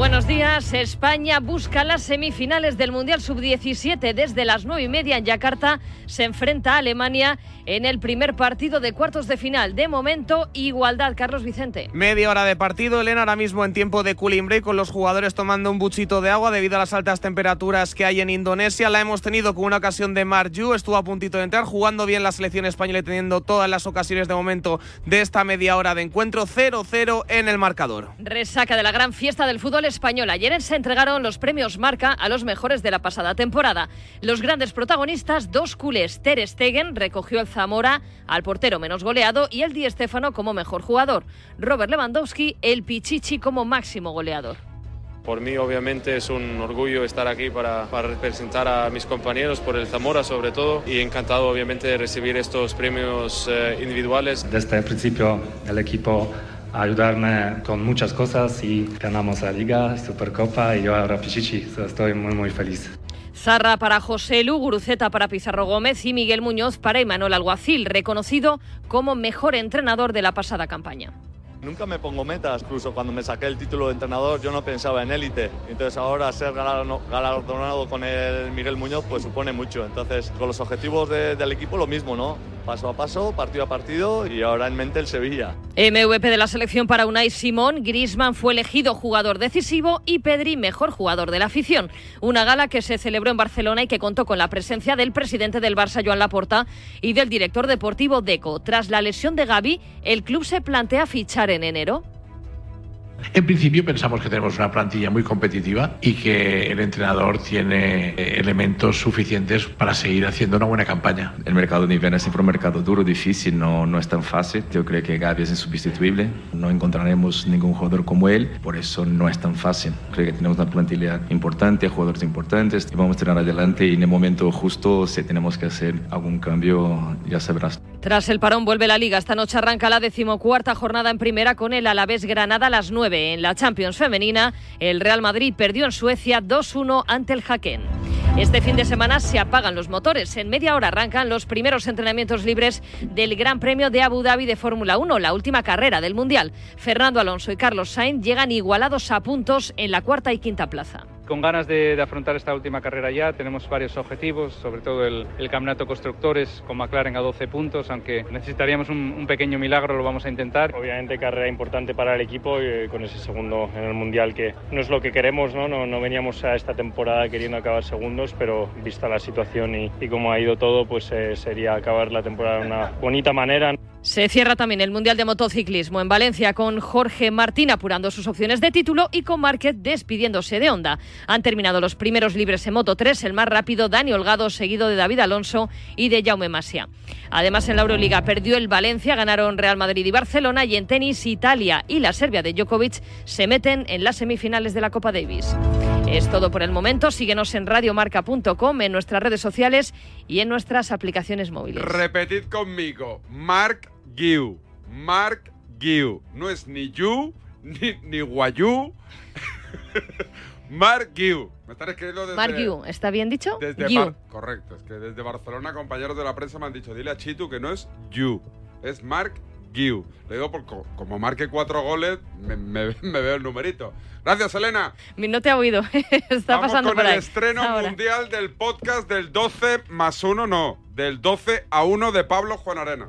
Buenos días. España busca las semifinales del Mundial Sub-17 desde las nueve y media en Yakarta. Se enfrenta a Alemania en el primer partido de cuartos de final. De momento, igualdad. Carlos Vicente. Media hora de partido, Elena, ahora mismo en tiempo de cooling break, con los jugadores tomando un buchito de agua debido a las altas temperaturas que hay en Indonesia. La hemos tenido con una ocasión de Mark Yu, estuvo a puntito de entrar, jugando bien la selección española y teniendo todas las ocasiones de momento de esta media hora de encuentro. 0-0 en el marcador. Resaca de la gran fiesta del fútbol español. Ayer se entregaron los premios Marca a los mejores de la pasada temporada. Los grandes protagonistas, dos culés. Ter Stegen recogió el Zamora al portero menos goleado y el Di Stéfano como mejor jugador. Robert Lewandowski, el Pichichi como máximo goleador. Por mí, obviamente, es un orgullo estar aquí para, para, representar a mis compañeros, por el Zamora sobre todo, y encantado, obviamente, de recibir estos premios eh, individuales. Desde el principio, el equipo a ayudarme con muchas cosas y ganamos la Liga, Supercopa y yo ahora Pichichi. Estoy muy, muy feliz. Zarra para José Lu, Guruceta para Pizarro Gómez y Miguel Muñoz para Emanuel Alguacil, reconocido como mejor entrenador de la pasada campaña. Nunca me pongo metas, incluso cuando me saqué el título de entrenador yo no pensaba en élite. Entonces ahora ser galardonado con el Miguel Muñoz pues supone mucho. Entonces con los objetivos de, del equipo lo mismo, ¿no? Paso a paso, partido a partido y ahora en mente el Sevilla. MVP de la selección para Unai Simón, Grisman fue elegido jugador decisivo y Pedri mejor jugador de la afición. Una gala que se celebró en Barcelona y que contó con la presencia del presidente del Barça, Joan Laporta, y del director deportivo Deco. Tras la lesión de Gaby, el club se plantea fichar en enero. En principio pensamos que tenemos una plantilla muy competitiva y que el entrenador tiene elementos suficientes para seguir haciendo una buena campaña. El mercado de invierno es siempre un mercado duro, difícil, no, no es tan fácil. Yo creo que Gaby es insustituible, no encontraremos ningún jugador como él, por eso no es tan fácil. Creo que tenemos una plantilla importante, jugadores importantes y vamos a tirar adelante y en el momento justo si tenemos que hacer algún cambio ya sabrás. Tras el parón vuelve la liga. Esta noche arranca la decimocuarta jornada en primera con el Alavés Granada a las 9. En la Champions femenina, el Real Madrid perdió en Suecia 2-1 ante el Jaquén. Este fin de semana se apagan los motores. En media hora arrancan los primeros entrenamientos libres del Gran Premio de Abu Dhabi de Fórmula 1, la última carrera del Mundial. Fernando Alonso y Carlos Sainz llegan igualados a puntos en la cuarta y quinta plaza con ganas de, de, afrontar esta última carrera ya. Tenemos varios objetivos, sobre todo el, el, campeonato constructores con McLaren a 12 puntos, aunque necesitaríamos un, un, pequeño milagro, lo vamos a intentar. Obviamente carrera importante para el equipo y eh, con ese segundo en el Mundial que no es lo que queremos, ¿no? No, no veníamos a esta temporada queriendo acabar segundos, pero vista la situación y, y cómo ha ido todo, pues eh, sería acabar la temporada de una bonita manera. Se cierra también el Mundial de Motociclismo en Valencia con Jorge Martín apurando sus opciones de título y con Márquez despidiéndose de Honda. Han terminado los primeros libres en Moto 3, el más rápido Dani Holgado, seguido de David Alonso y de Jaume Masia. Además, en la Euroliga perdió el Valencia, ganaron Real Madrid y Barcelona y en tenis Italia y la Serbia de Djokovic se meten en las semifinales de la Copa Davis. Es todo por el momento. Síguenos en radiomarca.com, en nuestras redes sociales y en nuestras aplicaciones móviles. Repetid conmigo, Mark Giu. Mark Giu. No es ni you, ni, ni guayú. Mark Giu. Me están escribiendo desde... Mark Giu, ¿está bien dicho? Desde Giu. Correcto, es que desde Barcelona compañeros de la prensa me han dicho, dile a Chitu que no es you, es Mark Giu. Le digo, porque como marque cuatro goles, me, me, me, veo el numerito. Gracias, Elena. No te ha oído. Está Vamos pasando con por el ahí. estreno Ahora. mundial del podcast del 12 más 1, no, del 12 a 1 de Pablo Juan Arena.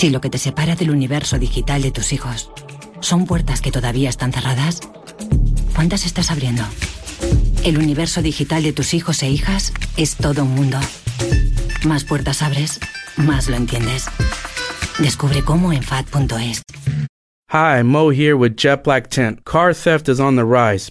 Si lo que te separa del universo digital de tus hijos son puertas que todavía están cerradas, ¿cuántas estás abriendo? El universo digital de tus hijos e hijas es todo un mundo. Más puertas abres, más lo entiendes. Descubre cómo en FAD.es. Hi, Mo here with Jet Black Tent. Car theft is on the rise.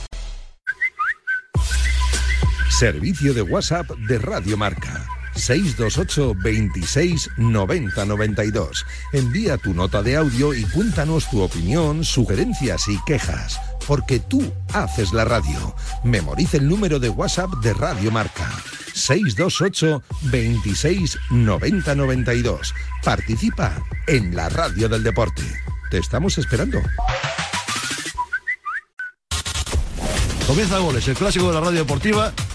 Servicio de WhatsApp de Radio Marca. 628 26 90 92. Envía tu nota de audio y cuéntanos tu opinión, sugerencias y quejas. Porque tú haces la radio. Memoriza el número de WhatsApp de Radio Marca. 628 26 90 92. Participa en la radio del deporte. Te estamos esperando. Comienza Goles, el clásico de la radio deportiva,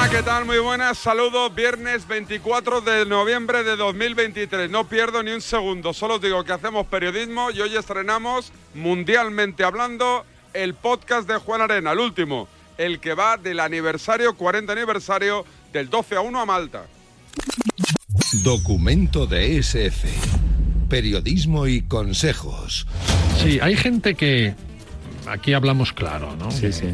Hola, ¿qué tal? Muy buenas. Saludos. Viernes 24 de noviembre de 2023. No pierdo ni un segundo. Solo os digo que hacemos periodismo y hoy estrenamos, mundialmente hablando, el podcast de Juan Arena, el último, el que va del aniversario, 40 aniversario, del 12 a 1 a Malta. Documento de SF. Periodismo y consejos. Sí, hay gente que. Aquí hablamos claro, ¿no? Sí, sí.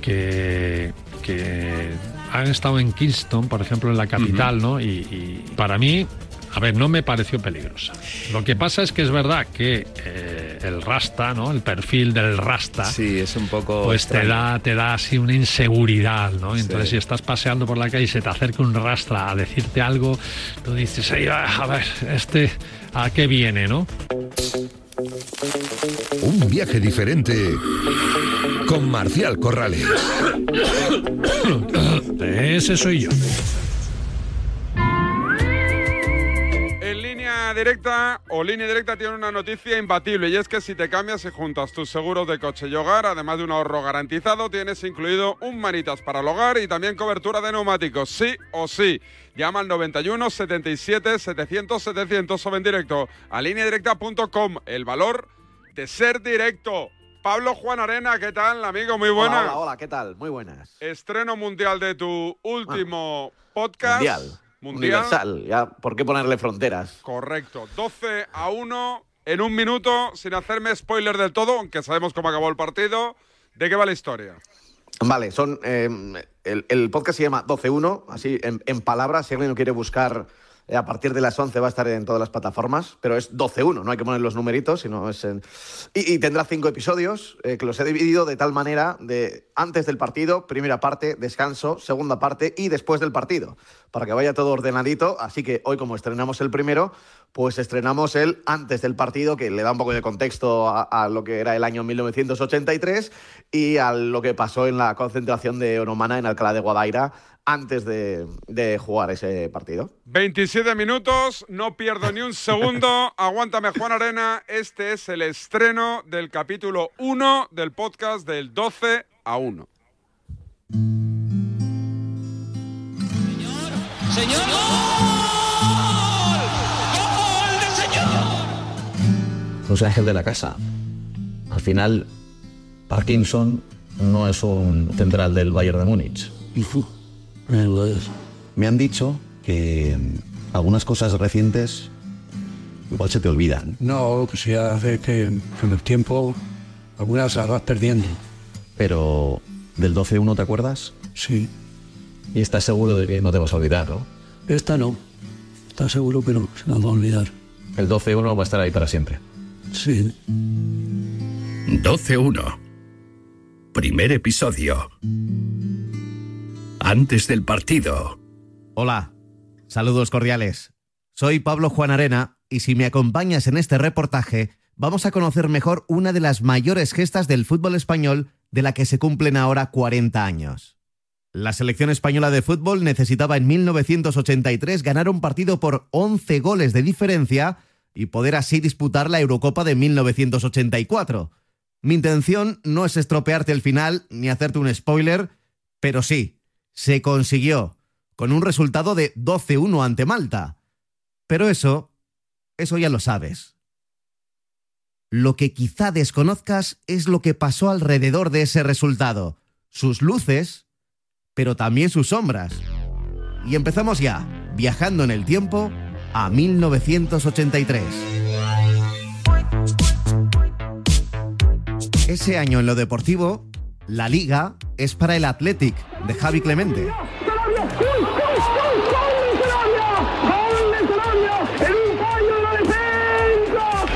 Que, que han estado en Kingston, por ejemplo, en la capital, ¿no? Y, y, para mí, a ver, no me pareció peligrosa. Lo que pasa es que es verdad que eh, el rasta, ¿no? El perfil del rasta. Sí, es un poco. Pues te da, te da así una inseguridad, ¿no? Entonces, sí. si estás paseando por la calle y se te acerca un rasta a decirte algo, tú dices, Ey, a ver, este, ¿a qué viene, no? Un viaje diferente con Marcial Corrales. Ese soy yo. Línea directa o línea directa tiene una noticia imbatible y es que si te cambias y juntas tus seguros de coche y hogar, además de un ahorro garantizado, tienes incluido un manitas para el hogar y también cobertura de neumáticos, sí o sí. Llama al 91 77 700 700 o ven directo a lineadirecta.com. El valor de ser directo. Pablo Juan Arena, ¿qué tal, amigo? Muy buenas. Hola, hola, hola, ¿qué tal? Muy buenas. Estreno mundial de tu último ah, podcast. Mundial. Mundial. Universal, ya, ¿por qué ponerle fronteras? Correcto. 12 a 1 en un minuto, sin hacerme spoiler del todo, aunque sabemos cómo acabó el partido. ¿De qué va la historia? Vale, son. Eh, el, el, podcast se llama 12-1, así en, en, palabras. Si alguien lo quiere buscar a partir de las 11 va a estar en todas las plataformas, pero es 12-1, no hay que poner los numeritos, sino es en... y, y, tendrá cinco episodios eh, que los he dividido de tal manera de antes del partido, primera parte, descanso, segunda parte y después del partido, para que vaya todo ordenadito. Así que hoy, como estrenamos el primero, pues estrenamos el antes del partido, que le da un poco de contexto a, a, lo que era el año 1983 y a lo que pasó en la concentración de Onomana en Alcalá de Guadaira antes de, de, jugar ese partido. 27 minutos, no pierdo ni un segundo. Aguántame, Juan Arena. Este es el estreno del capítulo 1 del podcast del 12 a 1. Señor, señor. Ángel de la Casa. Al final, Parkinson no es un central del Bayern de Múnich. Me han dicho que mm, algunas cosas recientes igual se te olvidan. No, que se hace que con el tiempo algunas las vas perdiendo. Pero del 12-1, ¿te acuerdas? Sí. Y estás seguro de que no te vas a olvidar, ¿no? Esta no. Está seguro que no, se nos va a olvidar. El 12-1 va a estar ahí para siempre. Sí. 12-1. Primer episodio. Antes del partido. Hola, saludos cordiales. Soy Pablo Juan Arena y si me acompañas en este reportaje, vamos a conocer mejor una de las mayores gestas del fútbol español de la que se cumplen ahora 40 años. La selección española de fútbol necesitaba en 1983 ganar un partido por 11 goles de diferencia y poder así disputar la Eurocopa de 1984. Mi intención no es estropearte el final ni hacerte un spoiler, pero sí, se consiguió, con un resultado de 12-1 ante Malta. Pero eso, eso ya lo sabes. Lo que quizá desconozcas es lo que pasó alrededor de ese resultado, sus luces, pero también sus sombras. Y empezamos ya, viajando en el tiempo a 1983. Ese año en lo deportivo, la liga es para el Athletic de Javi Clemente.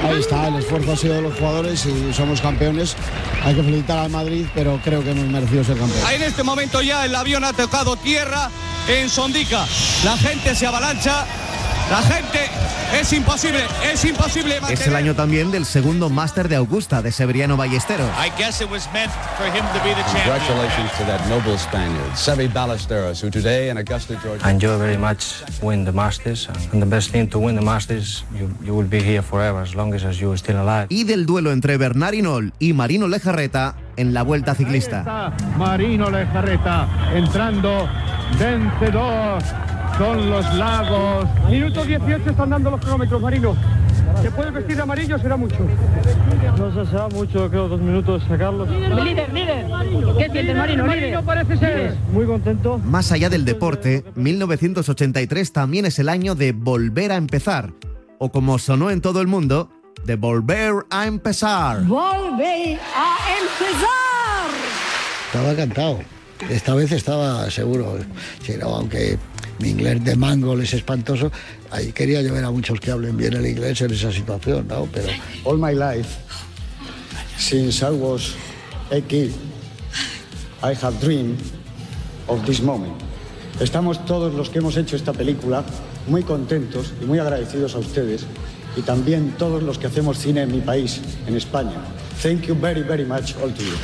Ahí está, el esfuerzo ha sido de los jugadores y somos campeones. Hay que felicitar al Madrid, pero creo que hemos merecido ser campeones. En este momento ya el avión ha tocado tierra en Sondica. La gente se avalancha. La gente es imposible, es imposible Es el año también del segundo máster de Augusta de Severiano Ballesteros. I guess it was meant for him to be the champion. Congratulations to that noble Spaniard, Sevi Ballesteros, who today in Augusta, Georgia. I enjoy very much win the Masters, and the best thing to win the Masters, you, you will be here forever as long as you're still alive. Y del duelo entre Bernard Hinault y Marino Lejarreta en la Vuelta Ciclista. Marino Lejarreta entrando vencedor con los lagos. Minuto 18 están dando los kilómetros, Marino. ¿Se puede vestir de amarillo será mucho? No sé, será mucho, creo, dos minutos sacarlos. Líder, líder. ¿Qué sientes, Marino? Marino parece ser. Muy contento. Más allá del deporte, 1983 también es el año de volver a empezar. O como sonó en todo el mundo, de volver a empezar. Volve a empezar. Estaba cantado. Esta vez estaba seguro. Sí, no, aunque mi inglés de mango es espantoso, ahí quería yo ver a muchos que hablen bien el inglés en esa situación, ¿no? Pero all my life, since I was a kid, I have dreamed of this moment. Estamos todos los que hemos hecho esta película muy contentos y muy agradecidos a ustedes y también todos los que hacemos cine en mi país, en España. Thank you very, very much all to you.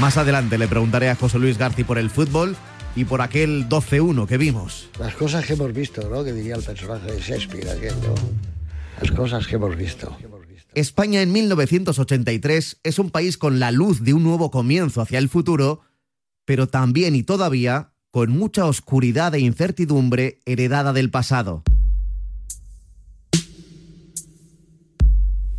Más adelante le preguntaré a José Luis Garci por el fútbol y por aquel 12-1 que vimos. Las cosas que hemos visto, ¿no? Que diría el personaje de Shakespeare, aquel, ¿no? Las cosas que hemos visto. España en 1983 es un país con la luz de un nuevo comienzo hacia el futuro, pero también y todavía con mucha oscuridad e incertidumbre heredada del pasado.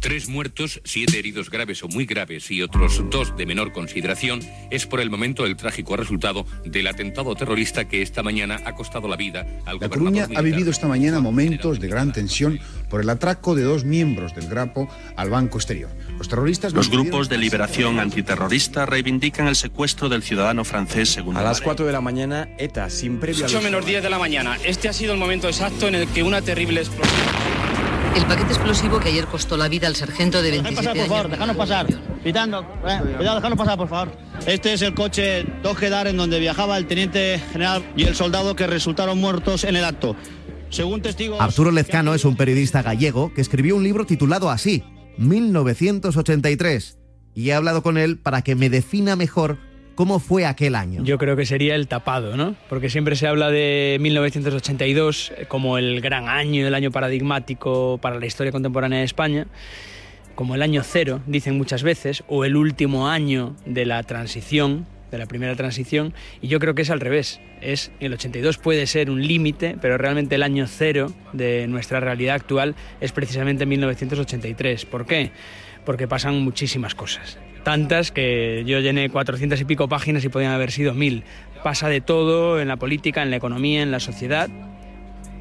Tres muertos, siete heridos graves o muy graves y otros dos de menor consideración es por el momento el trágico resultado del atentado terrorista que esta mañana ha costado la vida al La Coruña ha vivido esta mañana momentos de gran tensión por el atraco de dos miembros del Grapo al Banco Exterior. Los terroristas Los grupos de liberación antiterrorista reivindican el secuestro del ciudadano francés según A las 4 de la mañana, ETA, sin previo 8 aviso. menos 10 de la mañana. Este ha sido el momento exacto en el que una terrible explosión. El paquete explosivo que ayer costó la vida al sargento de 27 pasar, por favor, déjanos pasar. Pitando, eh, cuidado, déjanos pasar, por favor. Este es el coche Dojedar en donde viajaba el teniente general y el soldado que resultaron muertos en el acto. Según testigos... Arturo Lezcano es un periodista gallego que escribió un libro titulado así, 1983, y he hablado con él para que me defina mejor cómo fue aquel año. Yo creo que sería el tapado, ¿no? Porque siempre se habla de 1982 como el gran año, el año paradigmático para la historia contemporánea de España, como el año cero, dicen muchas veces, o el último año de la transición, de la primera transición, y yo creo que es al revés. Es el 82 puede ser un límite, pero realmente el año cero de nuestra realidad actual es precisamente 1983. ¿Por qué? Porque pasan muchísimas cosas. Tantas que yo llené 400 y pico páginas y podían haber sido mil. Pasa de todo en la política, en la economía, en la sociedad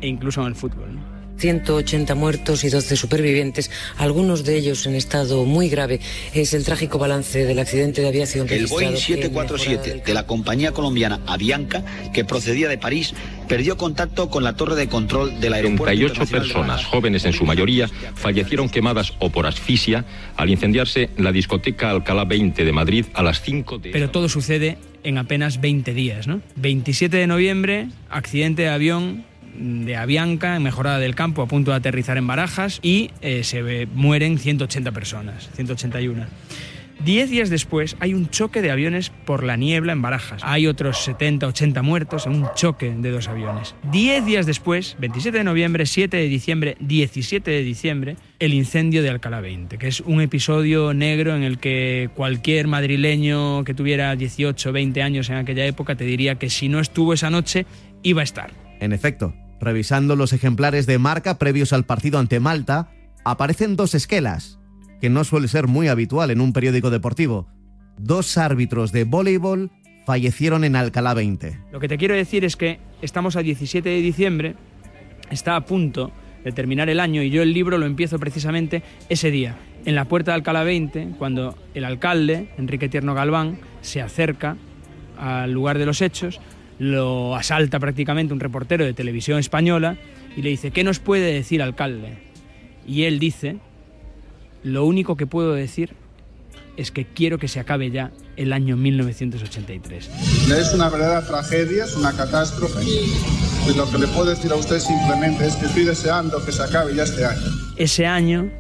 e incluso en el fútbol. 180 muertos y 12 supervivientes, algunos de ellos en estado muy grave. Es el trágico balance del accidente de aviación El registrado Boeing 747 de la compañía colombiana Avianca, que procedía de París, perdió contacto con la torre de control del aeropuerto. 38 internacional de personas, jóvenes en su mayoría, fallecieron quemadas o por asfixia al incendiarse la discoteca Alcalá 20 de Madrid a las 5 de... Pero todo sucede en apenas 20 días, ¿no? 27 de noviembre, accidente de avión de Avianca en Mejorada del Campo a punto de aterrizar en Barajas y eh, se mueren 180 personas, 181. Diez días después hay un choque de aviones por la niebla en Barajas. Hay otros 70, 80 muertos en un choque de dos aviones. Diez días después, 27 de noviembre, 7 de diciembre, 17 de diciembre, el incendio de Alcalá 20, que es un episodio negro en el que cualquier madrileño que tuviera 18, 20 años en aquella época te diría que si no estuvo esa noche, iba a estar. En efecto, revisando los ejemplares de marca previos al partido ante Malta, aparecen dos esquelas, que no suele ser muy habitual en un periódico deportivo. Dos árbitros de voleibol fallecieron en Alcalá 20. Lo que te quiero decir es que estamos a 17 de diciembre, está a punto de terminar el año y yo el libro lo empiezo precisamente ese día, en la puerta de Alcalá 20, cuando el alcalde, Enrique Tierno Galván, se acerca al lugar de los hechos, lo asalta prácticamente un reportero de televisión española y le dice, ¿qué nos puede decir alcalde? Y él dice, lo único que puedo decir es que quiero que se acabe ya el año 1983. Es una verdadera tragedia, es una catástrofe. Y lo que le puedo decir a usted simplemente es que estoy deseando que se acabe ya este año. ese año,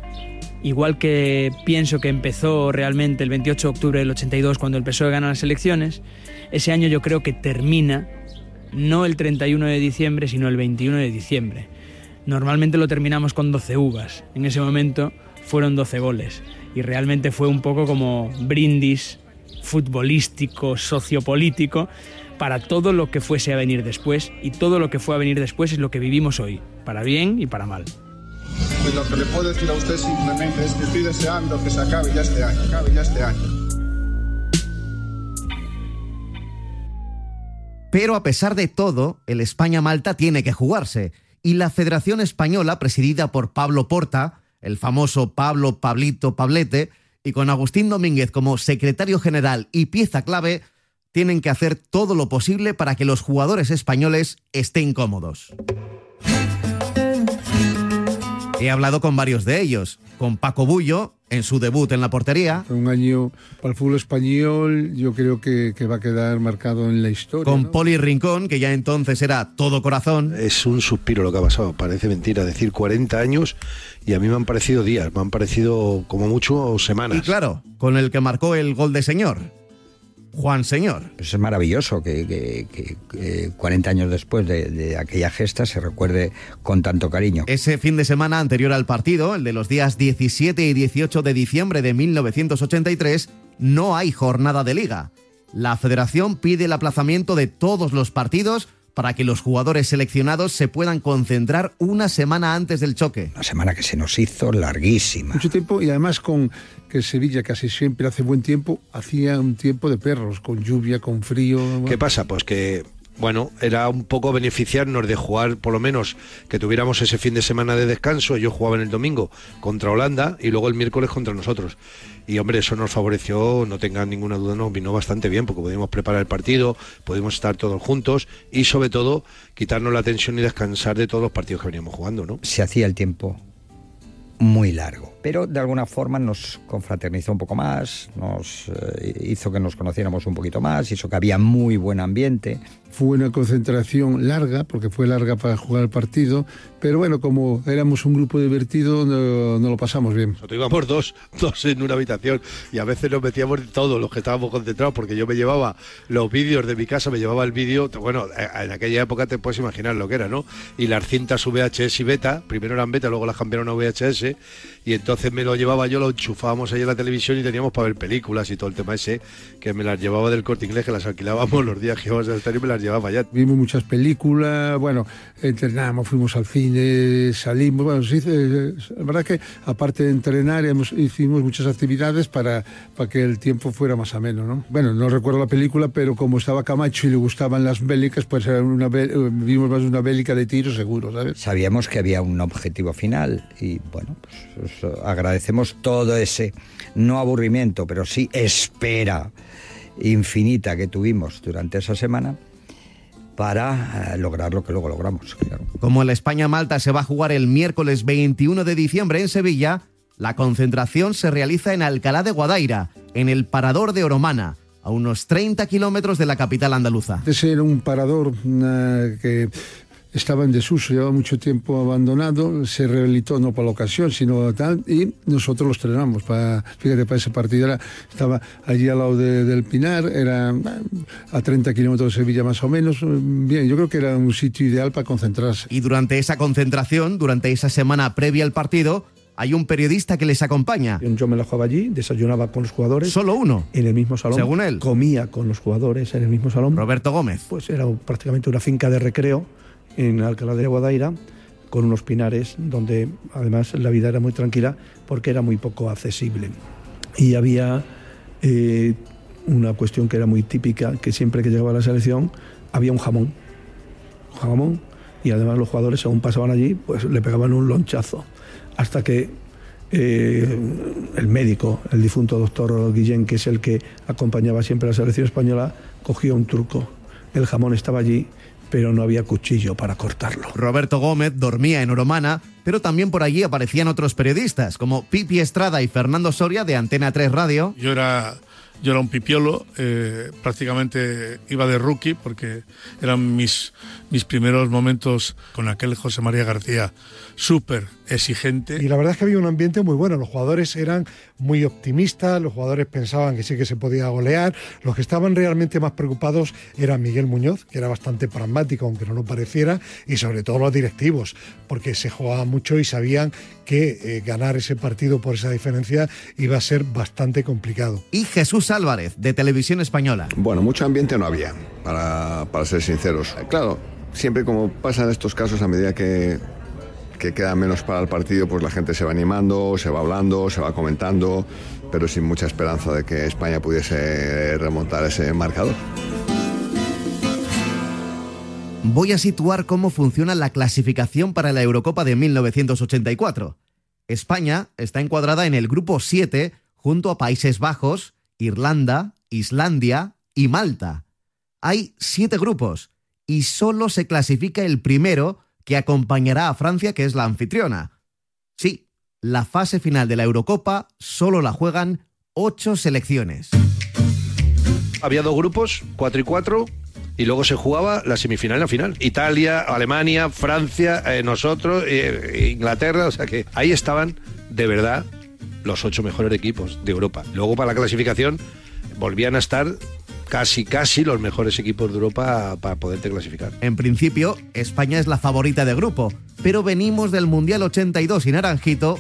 igual que pienso que empezó realmente el 28 de octubre del 82 cuando el PSOE gana las elecciones, ese año yo creo que termina no el 31 de diciembre, sino el 21 de diciembre. Normalmente lo terminamos con 12 uvas. En ese momento fueron 12 goles. Y realmente fue un poco como brindis futbolístico, sociopolítico, para todo lo que fuese a venir después. Y todo lo que fue a venir después es lo que vivimos hoy, para bien y para mal. Y lo que le puedo decir a usted simplemente es que estoy deseando que se acabe ya este año. Acabe ya este año. Pero a pesar de todo, el España-Malta tiene que jugarse. Y la Federación Española, presidida por Pablo Porta, el famoso Pablo Pablito Pablete, y con Agustín Domínguez como secretario general y pieza clave, tienen que hacer todo lo posible para que los jugadores españoles estén cómodos. He hablado con varios de ellos, con Paco Bullo, en su debut en la portería, Un año para el fútbol español, yo creo que, que va a quedar marcado en la historia. con ¿no? Poli Rincón, que ya entonces era todo corazón, Es un suspiro lo que ha pasado, parece mentira decir 40 años y a mmí me han parecido días, me han parecido como mucho semanas. y claro, con el que marcó el gol de señor, Juan Señor. Pues es maravilloso que, que- que- que 40 años después de, de aquella gesta se recuerde con tanto cariño. Ese fin de semana anterior al partido, el de los días 17 y 18 de diciembre de 1983, no hay jornada de liga. La federación pide el aplazamiento de todos los partidos para que los jugadores seleccionados se puedan concentrar una semana antes del choque. Una semana que se nos hizo larguísima. Mucho tiempo y además con que Sevilla casi siempre hace buen tiempo, hacía un tiempo de perros, con lluvia, con frío. ¿Qué pasa? Pues que, bueno, era un poco beneficiarnos de jugar, por lo menos, que tuviéramos ese fin de semana de descanso. Yo jugaba en el domingo contra Holanda y luego el miércoles contra nosotros. Y hombre, eso nos favoreció, no tengan ninguna duda, nos vino bastante bien porque pudimos preparar el partido, pudimos estar todos juntos y sobre todo quitarnos la tensión y descansar de todos los partidos que veníamos jugando, ¿no? Se hacía el tiempo muy largo, pero de alguna forma nos confraternizó un poco más, nos eh, hizo que nos conociéramos un poquito más, hizo que había muy buen ambiente. Fue una concentración larga, porque fue larga para jugar el partido, pero bueno, como éramos un grupo divertido, no, no lo pasamos bien. Nosotros íbamos dos, dos en una habitación y a veces nos metíamos todos los que estábamos concentrados porque yo me llevaba los vídeos de mi casa, me llevaba el vídeo, bueno, eh, en aquella época te puedes imaginar lo que era, ¿no? Y las cintas VHS y beta, primero eran beta, luego las cambiaron a VHS y entonces me lo llevaba yo, lo enchufábamos ahí en la televisión y teníamos para ver películas y todo el tema ese, que me las llevaba del corte inglés, que las alquilábamos los días que íbamos a estar y me las llevaba ya. Vimos muchas películas, bueno, entrenamos, fuimos al cine, salimos, bueno, sí, eh, la verdad que aparte de entrenar hemos, hicimos muchas actividades para, para que el tiempo fuera más ameno, ¿no? Bueno, no recuerdo la película, pero como estaba Camacho y le gustaban las bélicas, pues era una, eh, vimos más una bélica de tiro seguro, ¿sabes? Sabíamos que había un objetivo final y bueno, pues agradecemos todo ese, no aburrimiento, pero sí espera infinita que tuvimos durante esa semana para eh, lograr lo que luego logramos. claro. Como el España-Malta se va a jugar el miércoles 21 de diciembre en Sevilla, la concentración se realiza en Alcalá de Guadaira, en el Parador de Oromana, a unos 30 kilómetros de la capital andaluza. Ese era un parador eh, que estaba en desuso, llevaba mucho tiempo abandonado, se rehabilitó no para la ocasión, sino tal, y nosotros los estrenamos. Para, fíjate, para ese partido era, estaba allí al lado de- del Pinar, era a 30 kilómetros de Sevilla más o menos. Bien, yo creo que era un sitio ideal para concentrarse. Y durante esa concentración, durante esa semana previa al partido, hay un periodista que les acompaña. Yo me la jugaba allí, desayunaba con los jugadores. Solo uno. En el mismo salón. Según él. Comía con los jugadores en el mismo salón. Roberto Gómez. Pues era prácticamente una finca de recreo en Alcalá de Guadaira con unos pinares donde además la vida era muy tranquila porque era muy poco accesible. Y había eh, una cuestión que era muy típica, que siempre que llegaba la selección había un jamón. Un jamón y además los jugadores según pasaban allí pues le pegaban un lonchazo hasta que eh, el médico, el difunto doctor Guillén, que es el que acompañaba siempre a la selección española, cogió un truco. El jamón estaba allí, pero no había cuchillo para cortarlo. Roberto Gómez dormía en Oromana, pero también por allí aparecían otros periodistas, como Pipi Estrada y Fernando Soria de Antena 3 Radio. Yo era, yo era un pipiolo, eh, prácticamente iba de rookie porque eran mis, mis primeros momentos con aquel José María García súper exigente. Y la verdad es que había un ambiente muy bueno. Los jugadores eran muy optimistas, los jugadores pensaban que sí que se podía golear. Los que estaban realmente más preocupados era Miguel Muñoz, que era bastante pragmático, aunque no lo pareciera, y sobre todo los directivos, porque se jugaba mucho y sabían que eh, ganar ese partido por esa diferencia iba a ser bastante complicado. Y Jesús Álvarez, de Televisión Española. Bueno, mucho ambiente no había, para, para ser sinceros. Claro, siempre como pasa en estos casos, a medida que, que queda menos para el partido, pues la gente se va animando, se va hablando, se va comentando, pero sin mucha esperanza de que España pudiese remontar ese marcador. Voy a situar cómo funciona la clasificación para la Eurocopa de 1984. España está encuadrada en el grupo 7 junto a Países Bajos, Irlanda, Islandia y Malta. Hay siete grupos y solo se clasifica el primero que acompañará a Francia, que es la anfitriona. Sí, la fase final de la Eurocopa solo la juegan ocho selecciones. Había dos grupos, cuatro y cuatro, y luego se jugaba la semifinal y la final. Italia, Alemania, Francia, eh, nosotros, eh, Inglaterra, o sea que ahí estaban de verdad los ocho mejores equipos de Europa. Luego para la clasificación volvían a estar casi, casi los mejores equipos de Europa para poderte clasificar. En principio, España es la favorita de grupo, pero venimos del Mundial 82 y Naranjito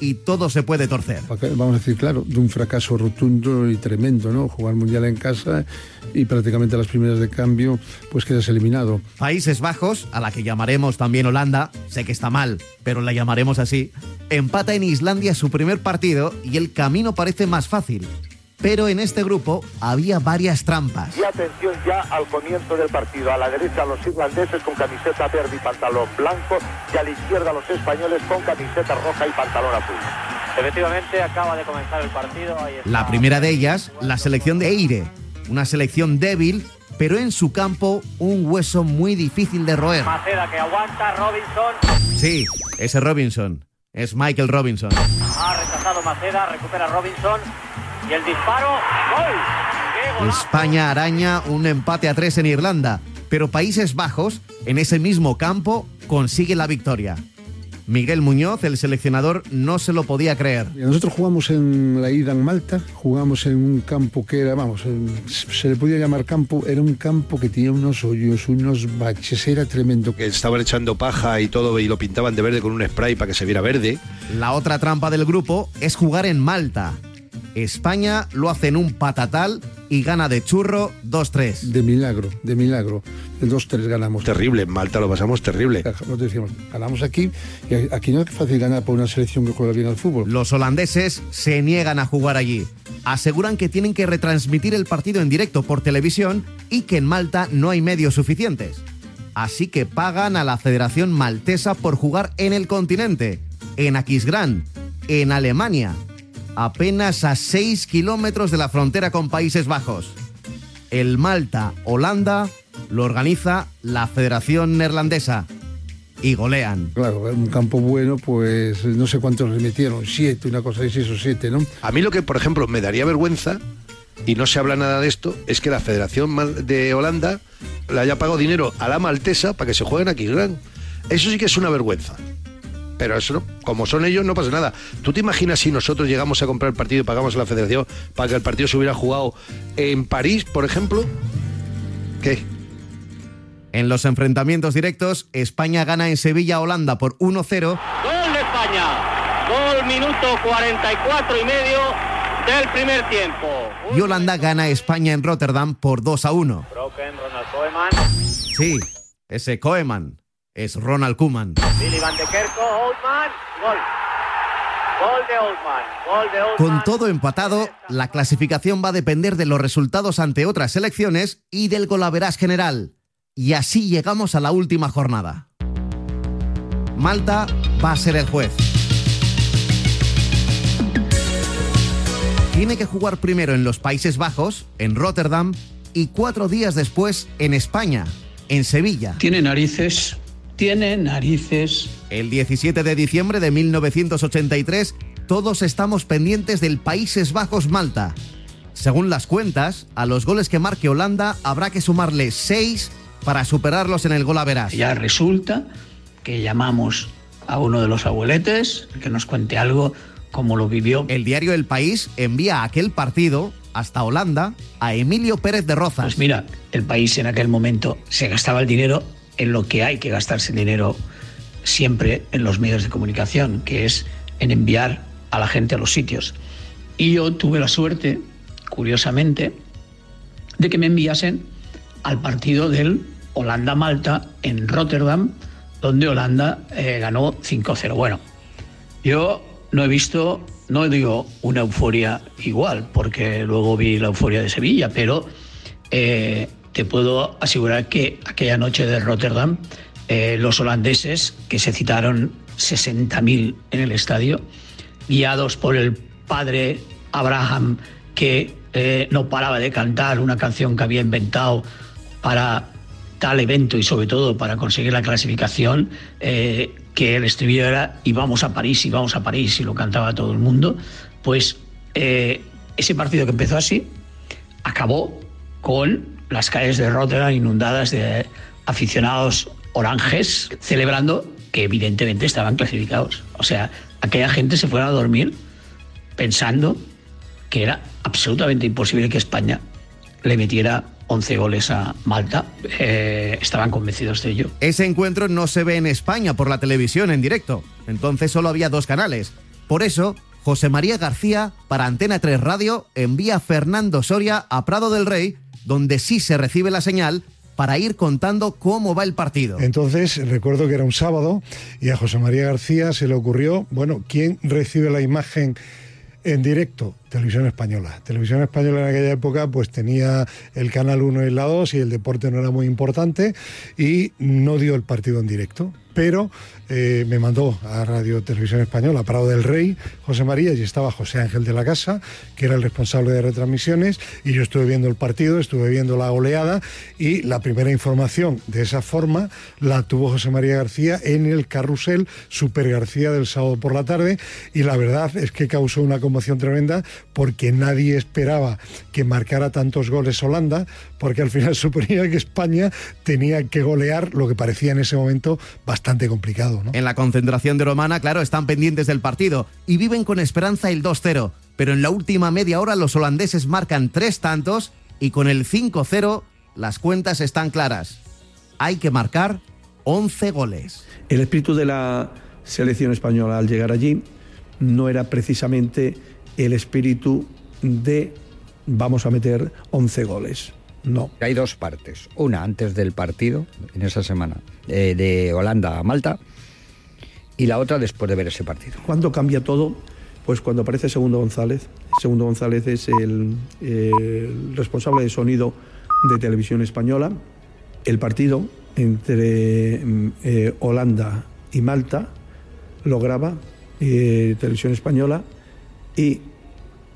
y todo se puede torcer. Vamos a decir, claro, de un fracaso rotundo y tremendo, ¿no? Jugar mundial en casa y prácticamente a las primeras de cambio, pues quedas eliminado. Países Bajos, a la que llamaremos también Holanda, sé que está mal, pero la llamaremos así, empata en Islandia su primer partido y el camino parece más fácil. Pero en este grupo había varias trampas. Y atención ya al comienzo del partido. A la derecha los irlandeses con camiseta verde y pantalón blanco y a la izquierda los españoles con camiseta roja y pantalón azul. Efectivamente, acaba de comenzar el partido. Ahí está. La primera de ellas, la selección de Eire, una selección débil, pero en su campo un hueso muy difícil de roer. Maceda que aguanta, Robinson. Sí, ese Robinson, es Michael Robinson. Ha rechazado Maceda, recupera Robinson. Y el disparo, ¡gol! España araña un empate a tres en Irlanda, pero Países Bajos, en ese mismo campo, consigue la victoria. Miguel Muñoz, el seleccionador, no se lo podía creer. Nosotros jugamos en la ida en Malta, jugamos en un campo que era, vamos, se le podía llamar campo, era un campo que tenía unos hoyos, unos baches, era tremendo. Que estaban echando paja y todo y lo pintaban de verde con un spray para que se viera verde. La otra trampa del grupo es jugar en Malta. España lo hace en un patatal y gana de churro 2-3. De milagro, de milagro. De 2-3 ganamos. Terrible, en Malta lo pasamos terrible. Nosotros decíamos, ganamos aquí y aquí no es fácil ganar por una selección que juega bien al fútbol. Los holandeses se niegan a jugar allí. Aseguran que tienen que retransmitir el partido en directo por televisión y que en Malta no hay medios suficientes. Así que pagan a la Federación Maltesa por jugar en el continente, en Aquisgrán, en Alemania, apenas a 6 kilómetros de la frontera con Países Bajos. El Malta-Holanda lo organiza la Federación Neerlandesa y golean. Claro, un campo bueno, pues no sé cuántos le metieron, siete, una cosa de seis o siete, ¿no? A mí lo que, por ejemplo, me daría vergüenza, y no se habla nada de esto, es que la Federación de Holanda le haya pagado dinero a la maltesa para que se jueguen aquí gran. Eso sí que es una vergüenza. Pero eso no, como son ellos, no pasa nada. ¿Tú te imaginas si nosotros llegamos a comprar el partido y pagamos a la federación para que el partido se hubiera jugado en París, por ejemplo? ¿Qué? En los enfrentamientos directos, España gana en Sevilla Holanda por 1-0. Gol de España. Gol minuto 44 y medio del primer tiempo. Y Holanda gana a España en Rotterdam por 2-1. Broken, Ronald Koeman. Sí, ese Koeman es Ronald Koeman. Billy Van de Kerko, Oldman, gol. Gol de Oldman, gol de Oldman. Con todo empatado, la clasificación va a depender de los resultados ante otras selecciones y del golaveras general. Y así llegamos a la última jornada. Malta va a ser el juez. Tiene que jugar primero en los Países Bajos, en Rotterdam, y cuatro días después en España, en Sevilla. Tiene narices, tiene narices. El 17 de diciembre de 1983, todos estamos pendientes del Países Bajos-Malta. Según las cuentas, a los goles que marque Holanda habrá que sumarle seis para superarlos en el gol a. Ya resulta que llamamos a uno de los abueletes que nos cuente algo como lo vivió. El diario El País envía aquel partido hasta Holanda a Emilio Pérez de Rozas. Pues mira, el país en aquel momento se gastaba el dinero en lo que hay que gastarse dinero siempre en los medios de comunicación, que es en enviar a la gente a los sitios. Y yo tuve la suerte, curiosamente, de que me enviasen al partido del Holanda-Malta en Rotterdam, donde Holanda eh, ganó 5-0. Bueno, yo no he visto, no digo una euforia igual, porque luego vi la euforia de Sevilla, pero eh, te puedo asegurar que aquella noche de Rotterdam, eh, los holandeses, que se citaron 60.000 en el estadio, guiados por el padre Abraham, que eh, no paraba de cantar una canción que había inventado para tal evento y sobre todo para conseguir la clasificación, eh, que el estribillo era y vamos a París, y vamos a París, y lo cantaba todo el mundo, pues ese partido que empezó así acabó con las calles de Rotterdam inundadas de aficionados oranges celebrando que evidentemente estaban clasificados. O sea, aquella gente se fuera a dormir pensando que era absolutamente imposible que España le metiera 11 goles a Malta. Eh, estaban convencidos de ello. Ese encuentro no se ve en España por la televisión en directo. Entonces solo había dos canales. Por eso, José María García, para Antena 3 Radio, envía a Fernando Soria a Prado del Rey, donde sí se recibe la señal para ir contando cómo va el partido. Entonces, recuerdo que era un sábado y a José María García se le ocurrió, bueno, ¿quién recibe la imagen en directo? Televisión Española. Televisión Española en aquella época pues tenía el Canal 1 y la 2 y el deporte no era muy importante y no dio el partido en directo. Pero eh, me mandó a Radio Televisión Española, Prado del Rey, José María, y estaba José Ángel de la Casa, que era el responsable de retransmisiones, y yo estuve viendo el partido, estuve viendo la oleada, y la primera información de esa forma la tuvo José María García en el carrusel Super García del sábado por la tarde, y la verdad es que causó una conmoción tremenda porque nadie esperaba que marcara tantos goles Holanda, porque al final suponía que España tenía que golear lo que parecía en ese momento bastante complicado. ¿no? En la concentración de Romana, claro, están pendientes del partido y viven con esperanza el 2-0, pero en la última media hora los holandeses marcan tres tantos y con el 5-0 las cuentas están claras. Hay que marcar 11 goles. El espíritu de la selección española al llegar allí no era precisamente el espíritu de vamos a meter 11 goles. No. Hay dos partes. Una antes del partido, en esa semana, eh, de Holanda a Malta, y la otra después de ver ese partido. ¿Cuándo cambia todo? Pues cuando aparece Segundo González. Segundo González es el, el responsable de sonido de Televisión Española. El partido entre mm, eh, Holanda y Malta lo graba eh, Televisión Española y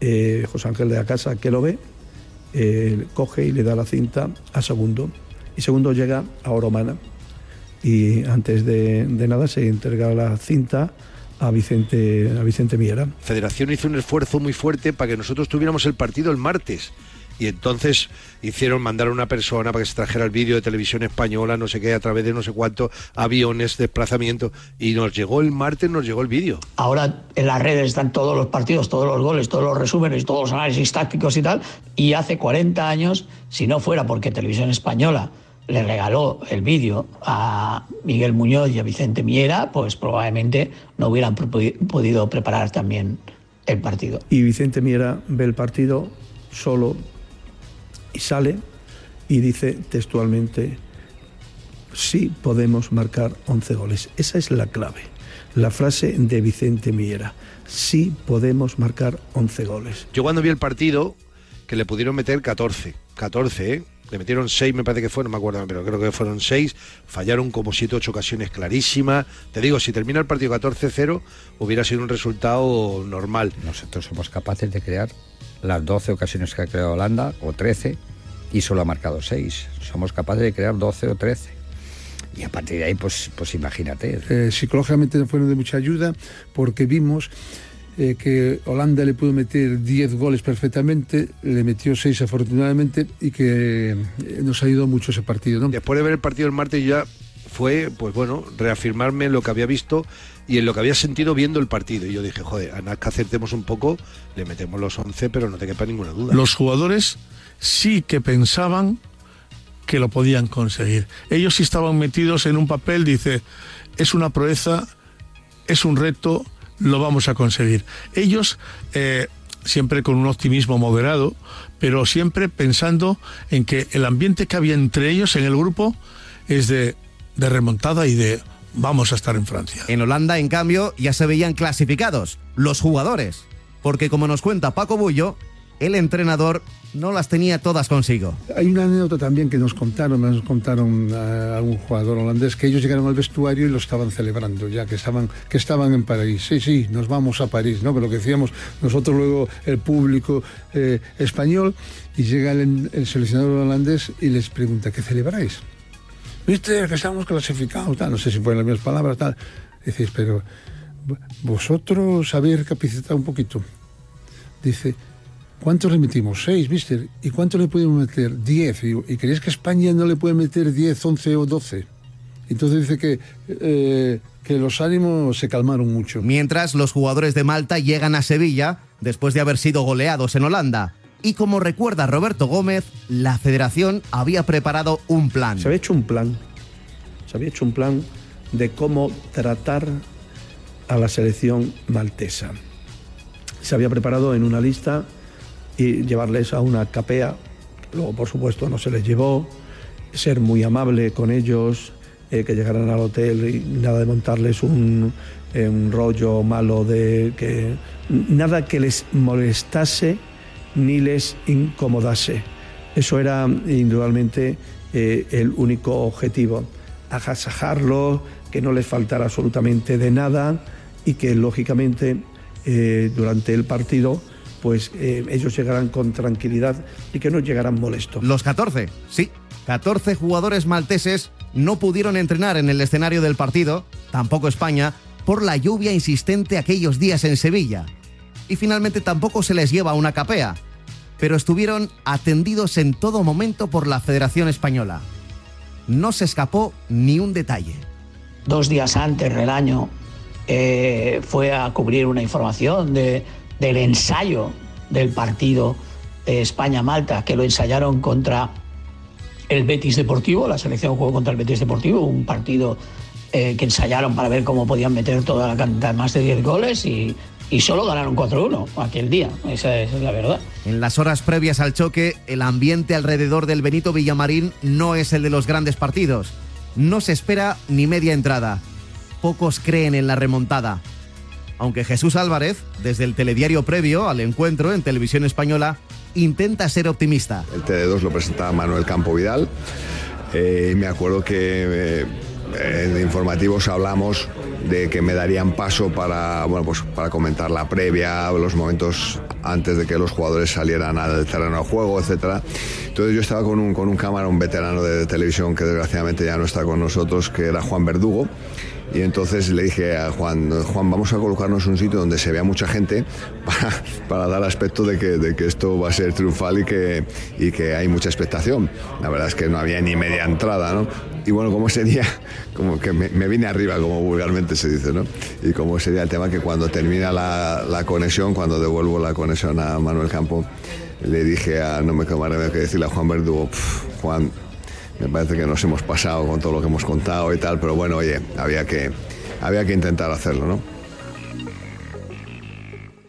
eh, José Ángel de la Casa, que lo ve, coge y le da la cinta a Segundo. Y Segundo llega a Oromana y antes de, nada se entrega la cinta a Vicente, a Vicente Miera. Federación hizo un esfuerzo muy fuerte para que nosotros tuviéramos el partido el martes. Y entonces hicieron mandar a una persona para que se trajera el vídeo de televisión española, no sé qué, a través de no sé cuántos aviones, desplazamiento. Y nos llegó el martes, nos llegó el vídeo. Ahora en las redes están todos los partidos, todos los goles, todos los resúmenes, todos los análisis tácticos y tal. Y hace 40 años, si no fuera porque Televisión Española le regaló el vídeo a Miguel Muñoz y a Vicente Miera, pues probablemente no hubieran podido preparar también el partido. Y Vicente Miera ve el partido solo y sale y dice textualmente, sí podemos marcar 11 goles. Esa es la clave. La frase de Vicente Miera, sí podemos marcar 11 goles. Yo cuando vi el partido, que le pudieron meter 14, 14, ¿eh? Le metieron 6, me parece que fue, no me acuerdo, pero creo que fueron 6. Fallaron como 7 8 ocasiones clarísimas. Te digo, si termina el partido 14-0, hubiera sido un resultado normal. Nosotros somos capaces de crear las 12 ocasiones que ha creado Holanda, o 13, y solo ha marcado 6. Somos capaces de crear 12 o 13. Y a partir de ahí, pues, pues imagínate. Eh, psicológicamente fueron de mucha ayuda porque vimos eh, que Holanda le pudo meter 10 goles perfectamente, le metió 6 afortunadamente y que eh, nos ayudó mucho ese partido. ¿no? Después de ver el partido el martes ya fue, pues bueno, reafirmarme en lo que había visto y en lo que había sentido viendo el partido. Y yo dije, joder, a nada que acertemos un poco, le metemos los 11, pero no te quepa ninguna duda. Los jugadores sí que pensaban que lo podían conseguir. Ellos sí estaban metidos en un papel, dice, es una proeza, es un reto, lo vamos a conseguir. Ellos, eh, siempre con un optimismo moderado, pero siempre pensando en que el ambiente que había entre ellos en el grupo es de, de remontada y de vamos a estar en Francia. En Holanda, en cambio, ya se veían clasificados, los jugadores. Porque como nos cuenta Paco Bullo, el entrenador no las tenía todas consigo. Hay una anécdota también que nos contaron, nos contaron a algún jugador holandés que ellos llegaron al vestuario y lo estaban celebrando ya, que estaban, que estaban en París. Sí, sí, nos vamos a París, ¿no? Pero lo que decíamos nosotros luego, el público eh, español, y llega el, el, seleccionador holandés y les pregunta, ¿qué celebráis? Viste que estamos clasificados, no sé si fueron las mismas palabras, tal. Decís, pero vosotros habéis recapacitado un poquito. Dice, ¿Cuántos le metimos? Seis, mister. ¿Y cuántos le podemos meter? Diez. ¿Y, y creéis que España no le puede meter diez, once o doce? Entonces dice que, eh, que los ánimos se calmaron mucho. Mientras los jugadores de Malta llegan a Sevilla después de haber sido goleados en Holanda. Y como recuerda Roberto Gómez, la federación había preparado un plan. Se había hecho un plan. Se había hecho un plan de cómo tratar a la selección maltesa. Se había preparado en una lista y llevarles a una capea. Luego, por supuesto, no se les llevó. Ser muy amable con ellos, eh, que llegaran al hotel y nada de montarles un, eh, un, rollo malo de que nada que les molestase ni les incomodase. Eso era indudablemente eh, el único objetivo. Agasajarlo, que no les faltara absolutamente de nada y que lógicamente durante el partido pues eh, ellos llegarán con tranquilidad y que no llegarán molestos. Los 14, sí, 14 jugadores malteses no pudieron entrenar en el escenario del partido, tampoco España, por la lluvia insistente aquellos días en Sevilla. Y finalmente tampoco se les lleva una capea, pero estuvieron atendidos en todo momento por la Federación Española. No se escapó ni un detalle. Dos días antes del año eh, fue a cubrir una información de, del ensayo del partido España-Malta, que lo ensayaron contra el Betis Deportivo, la selección jugó contra el Betis Deportivo, un partido eh, que ensayaron para ver cómo podían meter toda la cantidad, más de 10 goles y y solo ganaron 4-1 aquel día, esa es, la verdad. En las horas previas al choque, el ambiente alrededor del Benito Villamarín no es el de los grandes partidos. No se espera ni media entrada. Pocos creen en la remontada. Aunque Jesús Álvarez, desde el telediario previo al encuentro en televisión española, intenta ser optimista. El TD2 lo presentaba Manuel Campo Vidal. Eh, y me acuerdo que eh, en informativos hablamos de que me darían paso para, bueno, pues para comentar la previa, los momentos antes de que los jugadores salieran al terreno de juego, etc. Entonces yo estaba con un, con un cámara, un veterano de televisión que desgraciadamente ya no está con nosotros, que era Juan Verdugo. Y entonces le dije a Juan, Juan, vamos a colocarnos un sitio donde se vea mucha gente para, dar aspecto de que, de que, esto va a ser triunfal y que, y que hay mucha expectación. La verdad es que no había ni media entrada, ¿no? Y bueno, como ese día, como que me, vine arriba, como vulgarmente se dice, ¿no? Y como sería el tema que cuando termina la, conexión, cuando devuelvo la conexión a Manuel Campo, le dije a, no me quedo más que decirle a Juan Verdugo, Juan, me parece que nos hemos pasado con todo lo que hemos contado y tal, pero bueno, oye, había que, había que intentar hacerlo, ¿no?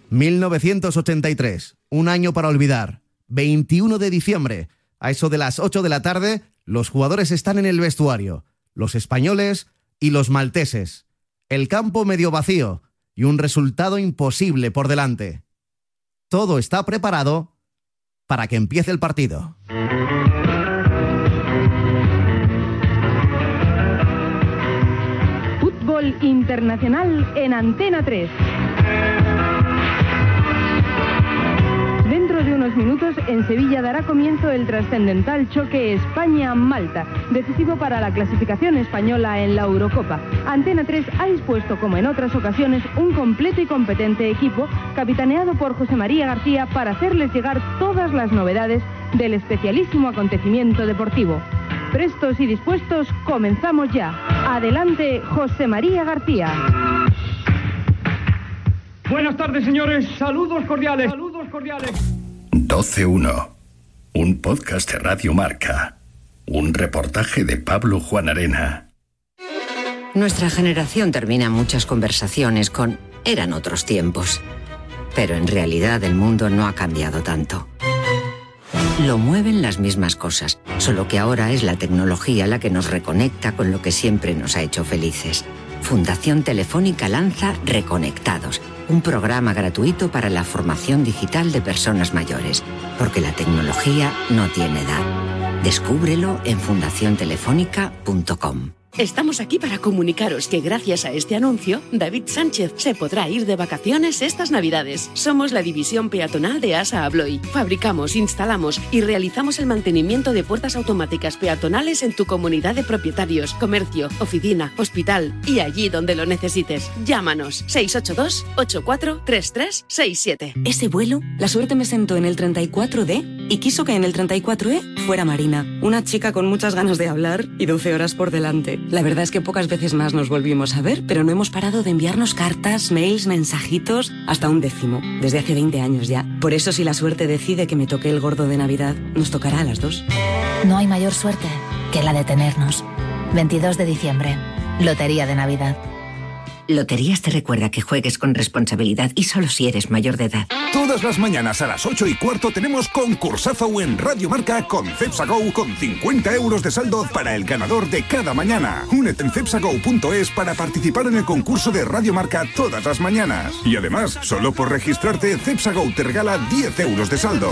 1983, un año para olvidar. 21 de diciembre, a eso de las 8 de la tarde, los jugadores están en el vestuario, los españoles y los malteses. El campo medio vacío y un resultado imposible por delante. Todo está preparado para que empiece el partido. Internacional en Antena 3. Dentro de unos minutos, en Sevilla dará comienzo el trascendental choque España-Malta, decisivo para la clasificación española en la Eurocopa. Antena 3 ha dispuesto, como en otras ocasiones, un completo y competente equipo, capitaneado por José María García, para hacerles llegar todas las novedades del especialísimo acontecimiento deportivo. Prestos y dispuestos, comenzamos ya. Adelante, José María García. Buenas tardes, señores. Saludos cordiales. Saludos cordiales. 12.1. Un podcast de Radio Marca. Un reportaje de Pablo Juan Arena. Nuestra generación termina muchas conversaciones con eran otros tiempos. Pero en realidad el mundo no ha cambiado tanto. Lo mueven las mismas cosas, solo que ahora es la tecnología la que nos reconecta con lo que siempre nos ha hecho felices. Fundación Telefónica lanza Reconectados, un programa gratuito para la formación digital de personas mayores, porque la tecnología no tiene edad. Descúbrelo en fundaciontelefónica.com. Estamos aquí para comunicaros que gracias a este anuncio, David Sánchez se podrá ir de vacaciones estas Navidades. Somos la división peatonal de ASA Abloy. Fabricamos, instalamos y realizamos el mantenimiento de puertas automáticas peatonales en tu comunidad de propietarios, comercio, oficina, hospital y allí donde lo necesites. Llámanos 682 843367. Ese vuelo, la suerte me sentó en el 34D y quiso que en el 34E fuera Marina, una chica con muchas ganas de hablar y 12 horas por delante. La verdad es que pocas veces más nos volvimos a ver, pero no hemos parado de enviarnos cartas, mails, mensajitos, hasta un décimo, desde hace 20 años ya. Por eso si la suerte decide que me toque el gordo de Navidad, nos tocará a las dos. No hay mayor suerte que la de tenernos. 22 de diciembre, Lotería de Navidad. Loterías te recuerda que juegues con responsabilidad y solo si eres mayor de edad. Todas las mañanas a las 8 y cuarto tenemos concursazo en Radio Marca con CepsaGo con 50 euros de saldo para el ganador de cada mañana. Únete en cepsago.es para participar en el concurso de Radio Marca todas las mañanas. Y además, solo por registrarte, CepsaGo te regala 10 euros de saldo.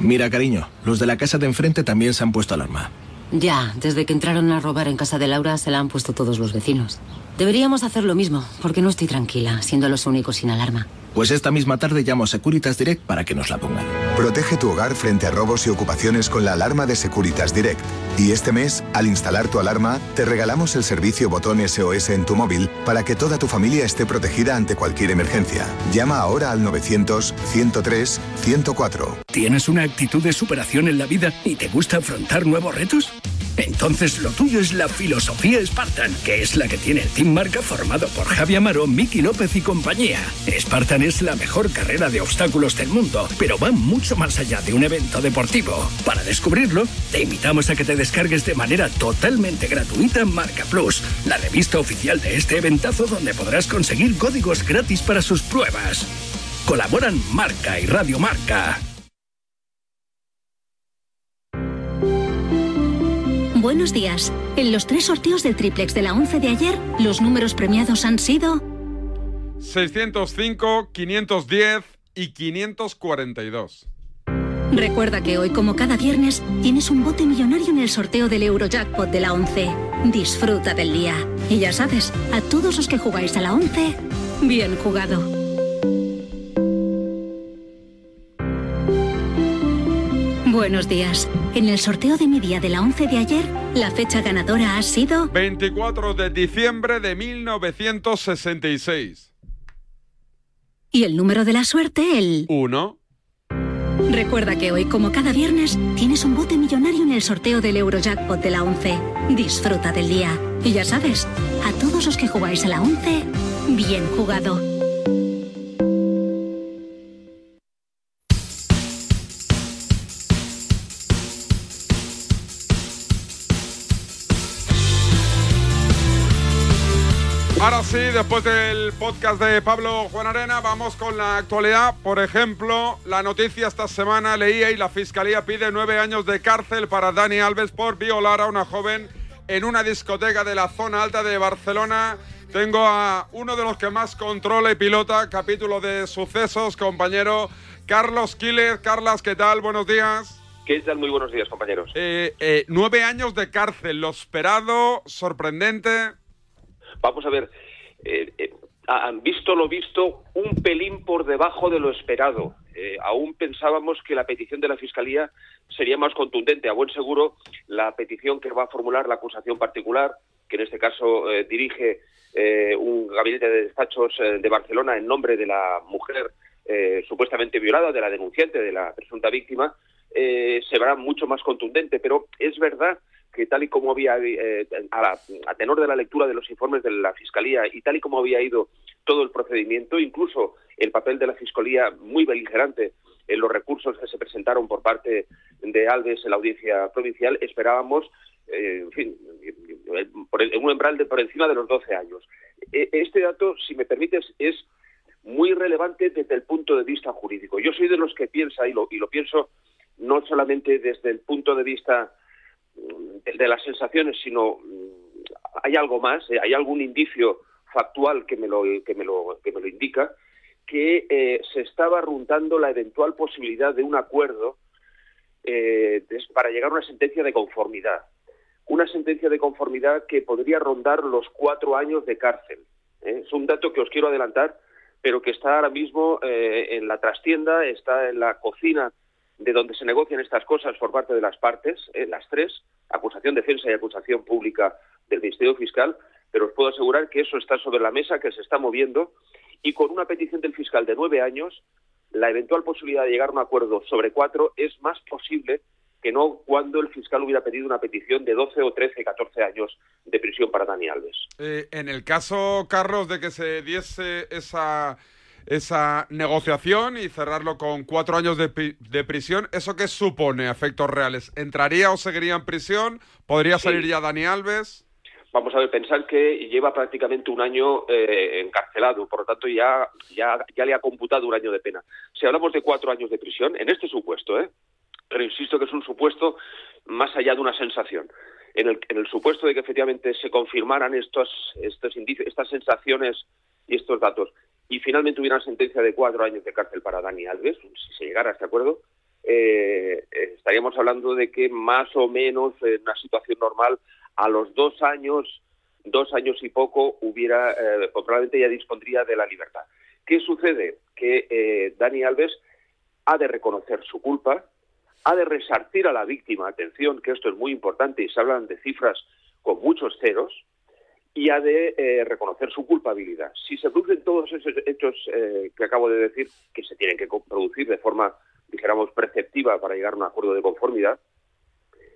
Mira, cariño, los de la casa de enfrente también se han puesto alarma. Ya, desde que entraron a robar en casa de Laura se la han puesto todos los vecinos. Deberíamos hacer lo mismo, porque no estoy tranquila, siendo los únicos sin alarma. Pues esta misma tarde llamo a Securitas Direct para que nos la pongan. Protege tu hogar frente a robos y ocupaciones con la alarma de Securitas Direct. Y este mes, al instalar tu alarma, te regalamos el servicio botón SOS en tu móvil para que toda tu familia esté protegida ante cualquier emergencia. Llama ahora al 900-103-104. ¿Tienes una actitud de superación en la vida y te gusta afrontar nuevos retos? Entonces lo tuyo es la filosofía Spartan, que es la que tiene el Team Marca formado por Javi Amaro, Miki López y compañía. Spartan es la mejor carrera de obstáculos del mundo, pero va mucho más allá de un evento deportivo. Para descubrirlo, te invitamos a que te descargues de manera totalmente gratuita Marca Plus, la revista oficial de este eventazo donde podrás conseguir códigos gratis para sus pruebas. Colaboran Marca y Radio Marca. Buenos días. En los tres sorteos del triplex de la 11 de ayer, los números premiados han sido 605, 510 y 542. Recuerda que hoy, como cada viernes, tienes un bote millonario en el sorteo del Eurojackpot de la 11. Disfruta del día. Y ya sabes, a todos los que jugáis a la 11, bien jugado. Buenos días. En el sorteo de mi día de la 11 de ayer, la fecha ganadora ha sido 24 de diciembre de 1966. Y el número de la suerte el 1. Recuerda que hoy, como cada viernes, tienes un bote millonario en el sorteo del Eurojackpot de la 11. Disfruta del día. Y ya sabes, a todos los que jugáis a la 11, bien jugado. Sí, después del podcast de Pablo Juan Arena, vamos con la actualidad. Por ejemplo, la noticia esta semana leía y la Fiscalía pide nueve años de cárcel para Dani Alves por violar a una joven en una discoteca de la zona alta de Barcelona. Tengo a uno de los que más controla y pilota capítulo de sucesos, compañero Carlos Quiles. Carlas, ¿qué tal? Buenos días. ¿Qué tal? Muy buenos días, compañeros. Eh, eh, nueve años de cárcel, lo esperado, sorprendente. Vamos a ver, eh, eh, han visto lo visto un pelín por debajo de lo esperado. Eh, aún pensábamos que la petición de la Fiscalía sería más contundente. A buen seguro, la petición que va a formular la acusación particular, que en este caso dirige un gabinete de despachos de Barcelona en nombre de la mujer supuestamente violada, de la denunciante, de la presunta víctima, se verá mucho más contundente. Pero es verdad que tal y como había, eh, a, tenor de la lectura de los informes de la Fiscalía y tal y como había ido todo el procedimiento, incluso el papel de la Fiscalía muy beligerante en los recursos que se presentaron por parte de Alves en la audiencia provincial, esperábamos, eh, en fin, eh, un umbral por encima de los 12 años. Eh, Este dato, si me permites, es muy relevante desde el punto de vista jurídico. Yo soy de los que piensa, y lo, y lo pienso no solamente desde el punto de vista de, de las sensaciones, sino mm, hay algo más, eh, hay algún indicio factual que me lo, que me lo, que me lo indica, que eh, se estaba runtando la eventual posibilidad de un acuerdo eh, para llegar a una sentencia de conformidad. Una sentencia de conformidad que podría rondar los cuatro años de cárcel. ¿eh? Es un dato que os quiero adelantar, pero que está ahora mismo en la trastienda, está en la cocina de donde se negocian estas cosas por parte de las partes, eh, las tres, acusación, defensa y acusación pública del Ministerio Fiscal, pero os puedo asegurar que eso está sobre la mesa, que se está moviendo, y con una petición del fiscal de nueve años, la eventual posibilidad de llegar a un acuerdo sobre cuatro es más posible que no cuando el fiscal hubiera pedido una petición de 12 o 13, 14 años de prisión para Dani Alves. Eh, en el caso, Carlos, de que se diese esa, esa negociación y cerrarlo con cuatro años de, pri- de prisión, ¿eso qué supone a efectos reales? ¿Entraría o seguiría en prisión? ¿Podría Sí. salir ya Dani Alves? Vamos a ver, pensar que lleva prácticamente un año eh, encarcelado, por lo tanto ya, ya, ya le ha computado un año de pena. Si hablamos de cuatro años de prisión, en este supuesto, ¿eh? pero insisto que es un supuesto más allá de una sensación. En el, en el supuesto de que efectivamente se confirmaran estos, estos indicios, estas sensaciones y estos datos, y finalmente hubiera una sentencia de cuatro años de cárcel para Dani Alves, si se llegara a este acuerdo, eh, eh, estaríamos hablando de que más o menos en una situación normal, a los dos años, dos años y poco, hubiera, eh, probablemente ya dispondría de la libertad. ¿Qué sucede? Que Dani Alves ha de reconocer su culpa, ha de resarcir a la víctima, atención, que esto es muy importante y se hablan de cifras con muchos ceros, y ha de eh, reconocer su culpabilidad. Si se producen todos esos hechos eh, que acabo de decir, que se tienen que producir de forma, dijéramos, perceptiva para llegar a un acuerdo de conformidad,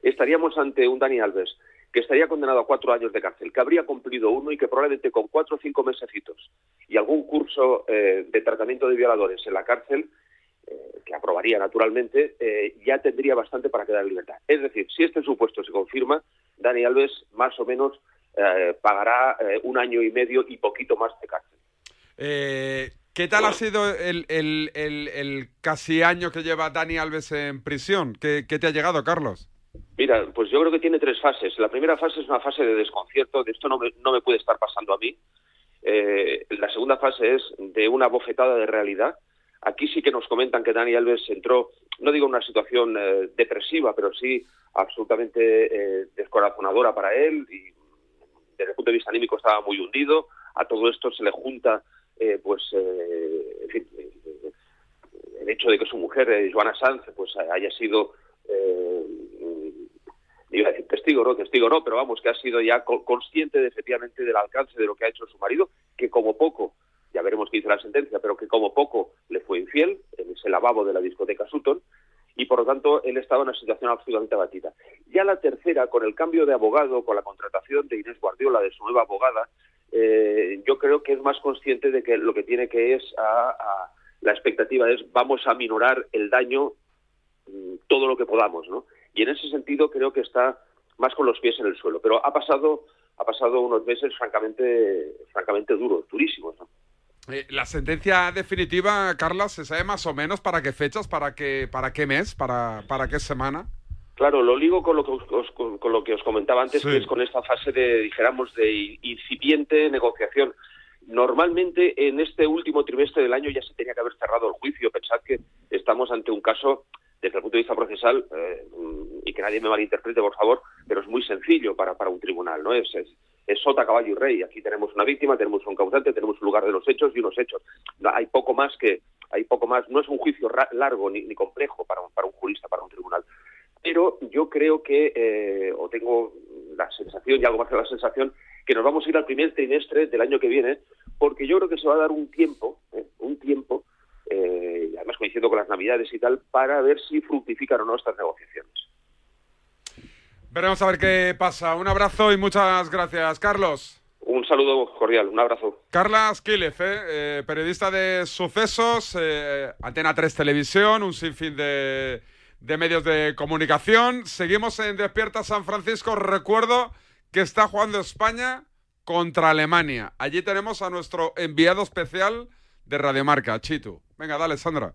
estaríamos ante un Dani Alves que estaría condenado a cuatro años de cárcel, que habría cumplido uno y que probablemente con cuatro o cinco mesecitos y algún curso eh, de tratamiento de violadores en la cárcel, que aprobaría naturalmente, ya tendría bastante para quedar en libertad. Es decir, si este supuesto se confirma, Dani Alves más o menos eh, pagará eh, un año y medio y poquito más de cárcel. Eh, ¿Qué tal ha sido el, casi año que lleva Dani Alves en prisión? ¿Qué, te ha llegado, Carlos? Mira, pues yo creo que tiene tres fases. La primera fase es una fase de desconcierto, de esto no me, no me puede estar pasando a mí. la segunda fase es de una bofetada de realidad. Aquí sí que nos comentan que Dani Alves entró, no digo en una situación depresiva, pero sí absolutamente descorazonadora para él y desde el punto de vista anímico estaba muy hundido, a todo esto se le junta eh, pues eh, fin, eh, el hecho de que su mujer, Joana Sanz, pues haya sido iba testigo no, testigo no, pero vamos, que ha sido ya consciente de, efectivamente del alcance de lo que ha hecho su marido, que como poco, ya veremos qué dice la sentencia, pero que como poco le fue infiel en ese lavabo de la discoteca Sutton, y por lo tanto él estaba en una situación absolutamente abatida. Ya la tercera, con el cambio de abogado, con la contratación de Inés Guardiola, de su nueva abogada, eh, yo creo que es más consciente de que lo que tiene que es a, la expectativa es vamos a minorar el daño mm, todo lo que podamos, ¿no? Y en ese sentido creo que está más con los pies en el suelo. Pero ha pasado ha pasado unos meses francamente francamente duros, durísimos, ¿no? Eh, la sentencia definitiva, Carla, ¿se sabe más o menos para qué fechas, para qué, para qué mes, para, para qué semana? Claro, lo ligo con lo que os, con, lo que os comentaba antes, que es con esta fase de, dijéramos, de incipiente negociación. Normalmente en este último trimestre del año ya se tenía que haber cerrado el juicio. Pensad que estamos ante un caso, desde el punto de vista procesal, eh, y que nadie me malinterprete, por favor, pero es muy sencillo para, para un tribunal, ¿no? Es, es, es sota, caballo y rey. Aquí tenemos una víctima, tenemos un causante, tenemos un lugar de los hechos y unos hechos. hay poco más que, hay poco más. No es un juicio largo ni, complejo para un, para un jurista, para un tribunal. Pero yo creo que, eh, o tengo la sensación, y algo más que la sensación, que nos vamos a ir al primer trimestre del año que viene, porque yo creo que se va a dar un tiempo, eh, un tiempo, eh, además coincidiendo con las navidades y tal, para ver si fructifican o no estas negociaciones. Veremos a ver qué pasa. Un abrazo y muchas gracias, Carlos. Un saludo cordial, un abrazo. Carla Skilef, ¿eh? Eh, periodista de sucesos, eh, Antena 3 Televisión, un sinfín de, de medios de comunicación. Seguimos en Despierta San Francisco. Recuerdo que está jugando España contra Alemania. Allí tenemos a nuestro enviado especial de Radiomarca, Chitu. Venga, dale, Sandra.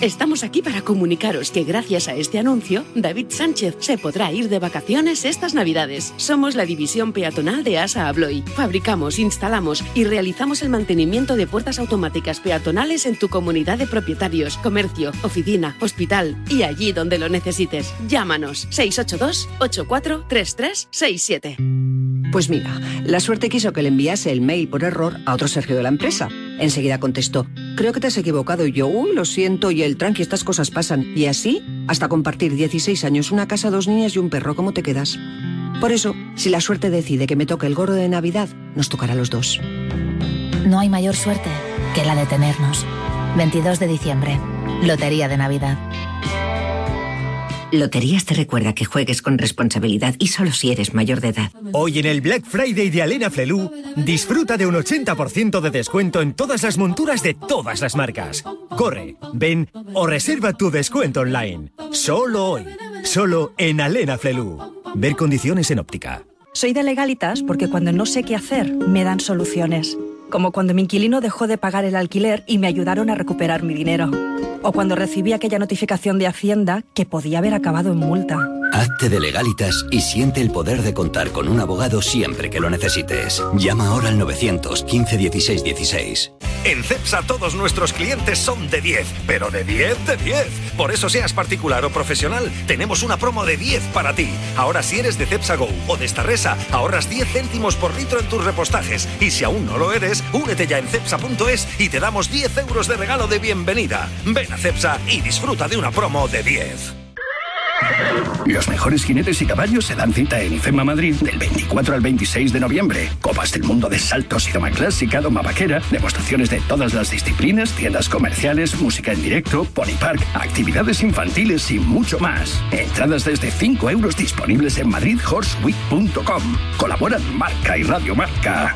Estamos aquí para comunicaros que gracias a este anuncio, David Sánchez se podrá ir de vacaciones estas Navidades. Somos la división peatonal de ASA Abloy. Fabricamos, instalamos y realizamos el mantenimiento de puertas automáticas peatonales en tu comunidad de propietarios, comercio, oficina, hospital y allí donde lo necesites. Llámanos 682 843367. Pues mira, la suerte quiso que le enviase el mail por error a otro Sergio de la empresa. Enseguida contestó, creo que te has equivocado y yo, uy, lo siento y el tranqui, estas cosas pasan. Y así, hasta compartir 16 años, una casa, dos niñas y un perro, ¿cómo te quedas? Por eso, si la suerte decide que me toque el gorro de Navidad, nos tocará a los dos. No hay mayor suerte que la de tenernos. 22 de diciembre, Lotería de Navidad. Loterías te recuerda que juegues con responsabilidad y solo si eres mayor de edad. Hoy en el Black Friday de Alena Flelu, disfruta de un 80% de descuento en todas las monturas de todas las marcas. Corre, ven o reserva tu descuento online. Solo hoy. Solo en Alena Flelu. Ver condiciones en óptica. Soy de legalitas porque cuando no sé qué hacer, me dan soluciones como cuando mi inquilino dejó de pagar el alquiler y me ayudaron a recuperar mi dinero. O cuando recibí aquella notificación de Hacienda que podía haber acabado en multa. Hazte de legalitas y siente el poder de contar con un abogado siempre que lo necesites. Llama ahora al 915 16 16. En CEPSA todos nuestros clientes son de 10, pero de 10 de 10. Por eso seas particular o profesional, tenemos una promo de 10 para ti. Ahora si eres de CEPSA Go o de Starresa, ahorras 10 céntimos por litro en tus repostajes. Y si aún no lo eres, únete ya en cepsa.es y te damos 10 euros de regalo de bienvenida. Ven a CEPSA y disfruta de una promo de 10. Los mejores jinetes y caballos se dan cita en IFEMA Madrid del 24 al 26 de noviembre. Copas del mundo de saltos y doma clásica, doma vaquera, demostraciones de todas las disciplinas, tiendas comerciales, música en directo, pony park, actividades infantiles y mucho más. Entradas desde 5 euros disponibles en madridhorseweek.com. Colaboran Marca y Radio Marca.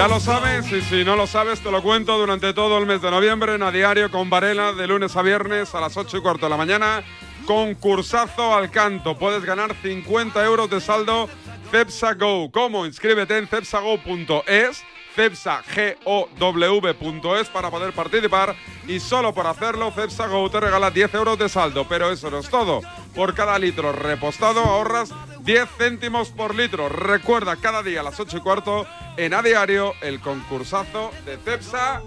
Ya lo sabes, y si no lo sabes, te lo cuento durante todo el mes de noviembre en A Diario con Varela, de lunes a viernes a las 8 y cuarto de la mañana. Concursazo al canto. Puedes ganar 50 euros de saldo Cepsa Go. ¿Cómo? Inscríbete en cepsago.es cepsagow.es para poder participar y solo por hacerlo Cepsa Go te regala 10 euros de saldo. Pero eso no es todo. Por cada litro repostado ahorras 10 céntimos por litro. Recuerda cada día a las 8 y cuarto en A Diario el concursazo de Cepsa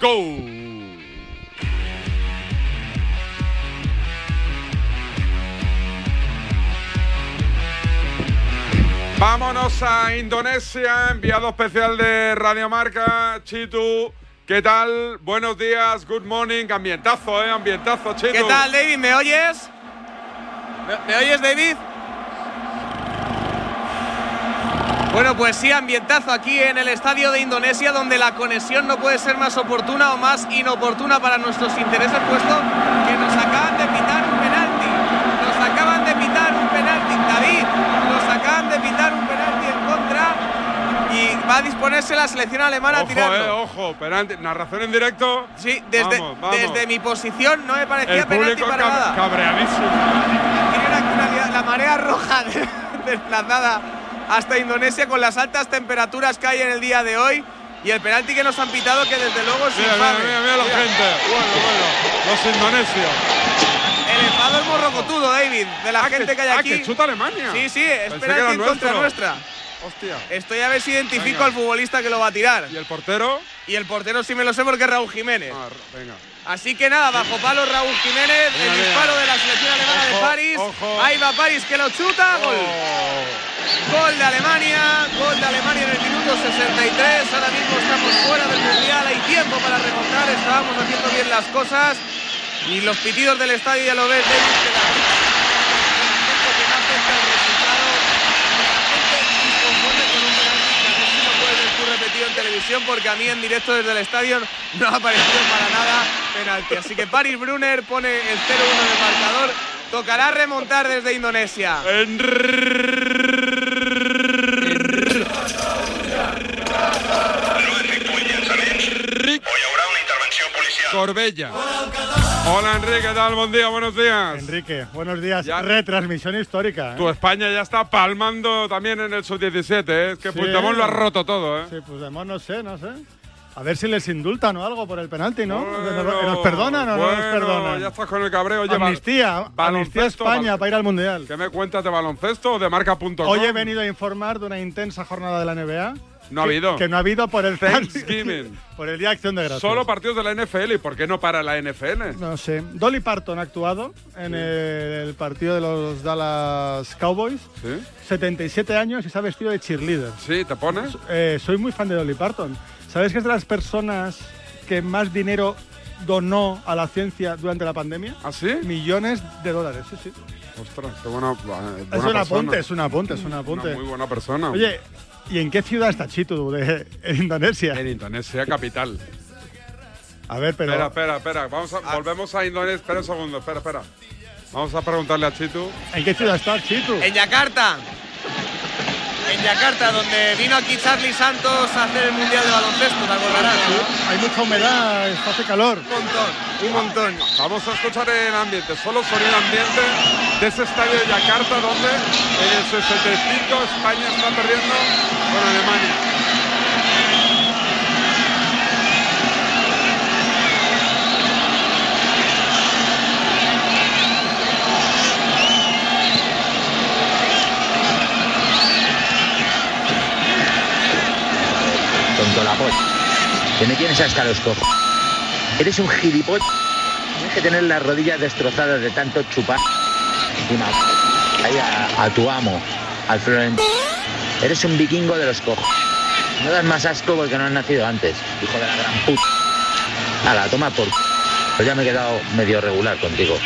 Go. Vámonos a Indonesia, enviado especial de Radio Marca, Chitu. ¿Qué tal? Buenos días, good morning, ambientazo, ¿eh? Ambientazo, Chitu. ¿Qué tal, David? ¿Me oyes? ¿Me, me oyes, David? Bueno, pues sí, ambientazo aquí en el estadio de Indonesia, donde la conexión no puede ser más oportuna o más inoportuna para nuestros intereses, puesto que nos acaban de pitar un penalti. Nos acaban de pitar un penalti. David, nos acaban de pitar un penalti en contra y va a disponerse la selección alemana a Ojo, tirarlo. eh, ojo, penalti. Narración en directo. Sí, desde, Vamos, vamos. desde mi posición no me parecía El penalti para cab- nada. cabreadísimo. Una- la marea roja de- desplazada hasta Indonesia con las altas temperaturas que hay en el día de hoy y el penalti que nos han pitado que desde luego es Mira, mira, infame. mira, mira la gente. Bueno, bueno. Los indonesios. El enfado es morrocotudo, David, de la gente que hay ah, aquí. que chuta Alemania. Sí, sí, es Pensé que penalti en contra nuestra. Hostia. Estoy a ver si identifico Venga. al futbolista que lo va a tirar. ¿Y el portero? Y el portero sí me lo sé porque es Raúl Jiménez. Ah, venga. Así que nada, bajo palo Raúl Jiménez, Mira, el mira. disparo de la selección alemana de París. ojo. Ahí va París que lo chuta, gol. Gol de Alemania, gol de Alemania en el minuto 63. Ahora mismo estamos fuera del mundial, hay tiempo para remontar. Estábamos haciendo bien las cosas. Y los pitidos del estadio ya lo ves, David, que la en televisión, porque a mí en directo desde el estadio no ha parecido para nada penalti. Así que Paris Brunner pone el 0-1 en el marcador. Tocará remontar desde Indonesia. Corbella. Hola Enrique, ¿qué tal? Buen día, buenos días. Enrique, buenos días. Ya- Retransmisión histórica. ¿eh? Tu España ya está palmando también en el sub-17, ¿eh? Es que Sí, Puigdemont lo ha roto todo, ¿eh? Sí, Puigdemont no sé, no sé. A ver si les indultan o algo por el penalti, ¿no? Bueno, ¿Nos perdonan o no nos perdonan? Ya estás con el cabreo. Oye, amnistía, amnistía España para ir al Mundial. ¿Qué me cuentas de baloncesto o de marca.com? Hoy he venido a informar de una intensa jornada de la NBA. No ha que- habido. Que no ha habido por el Thanksgiving. por el Día de Acción de Gracias. Solo partidos de la NFL. ¿Y por qué no para la NFL? No sé. Dolly Parton ha actuado en el, el partido de los Dallas Cowboys. ¿Sí? 77 años y se ha vestido de cheerleader. Sí, ¿te pones? Eh, soy muy fan de Dolly Parton. ¿Sabes que es de las personas que más dinero donó a la ciencia durante la pandemia? ¿Ah, sí? Millones de dólares, sí, sí. Ostras, qué buena, buena Es un apunte, es un apunte, es un apunte. Una muy buena persona. Oye, ¿y en qué ciudad está Chitu de, en Indonesia? En Indonesia, capital. A ver, pero... Espera, espera, espera. Vamos a, volvemos a Indonesia. Espera un segundo, espera, espera. Vamos a preguntarle a Chitu. ¿En qué ciudad está Chitu? En Yakarta. En Yakarta, donde vino aquí Charlie Santos a hacer el Mundial de Baloncesto, te acordarás, Hay mucha humedad, hace calor. Un montón, un montón. Vamos a escuchar el ambiente, solo sonido ambiente de ese estadio de Yakarta, donde en el 65 España está perdiendo con Alemania. Tonto la polla. Que me tienes hasta los cojos. Eres un gilipollas. Tienes que tener las rodillas destrozadas de tanto chupar. Encima, ahí a, a tu amo, al Florentino. Eres un vikingo de los cojos. No das más asco porque no has nacido antes, hijo de la gran puta. Hala, toma por... Pues ya me he quedado medio regular contigo.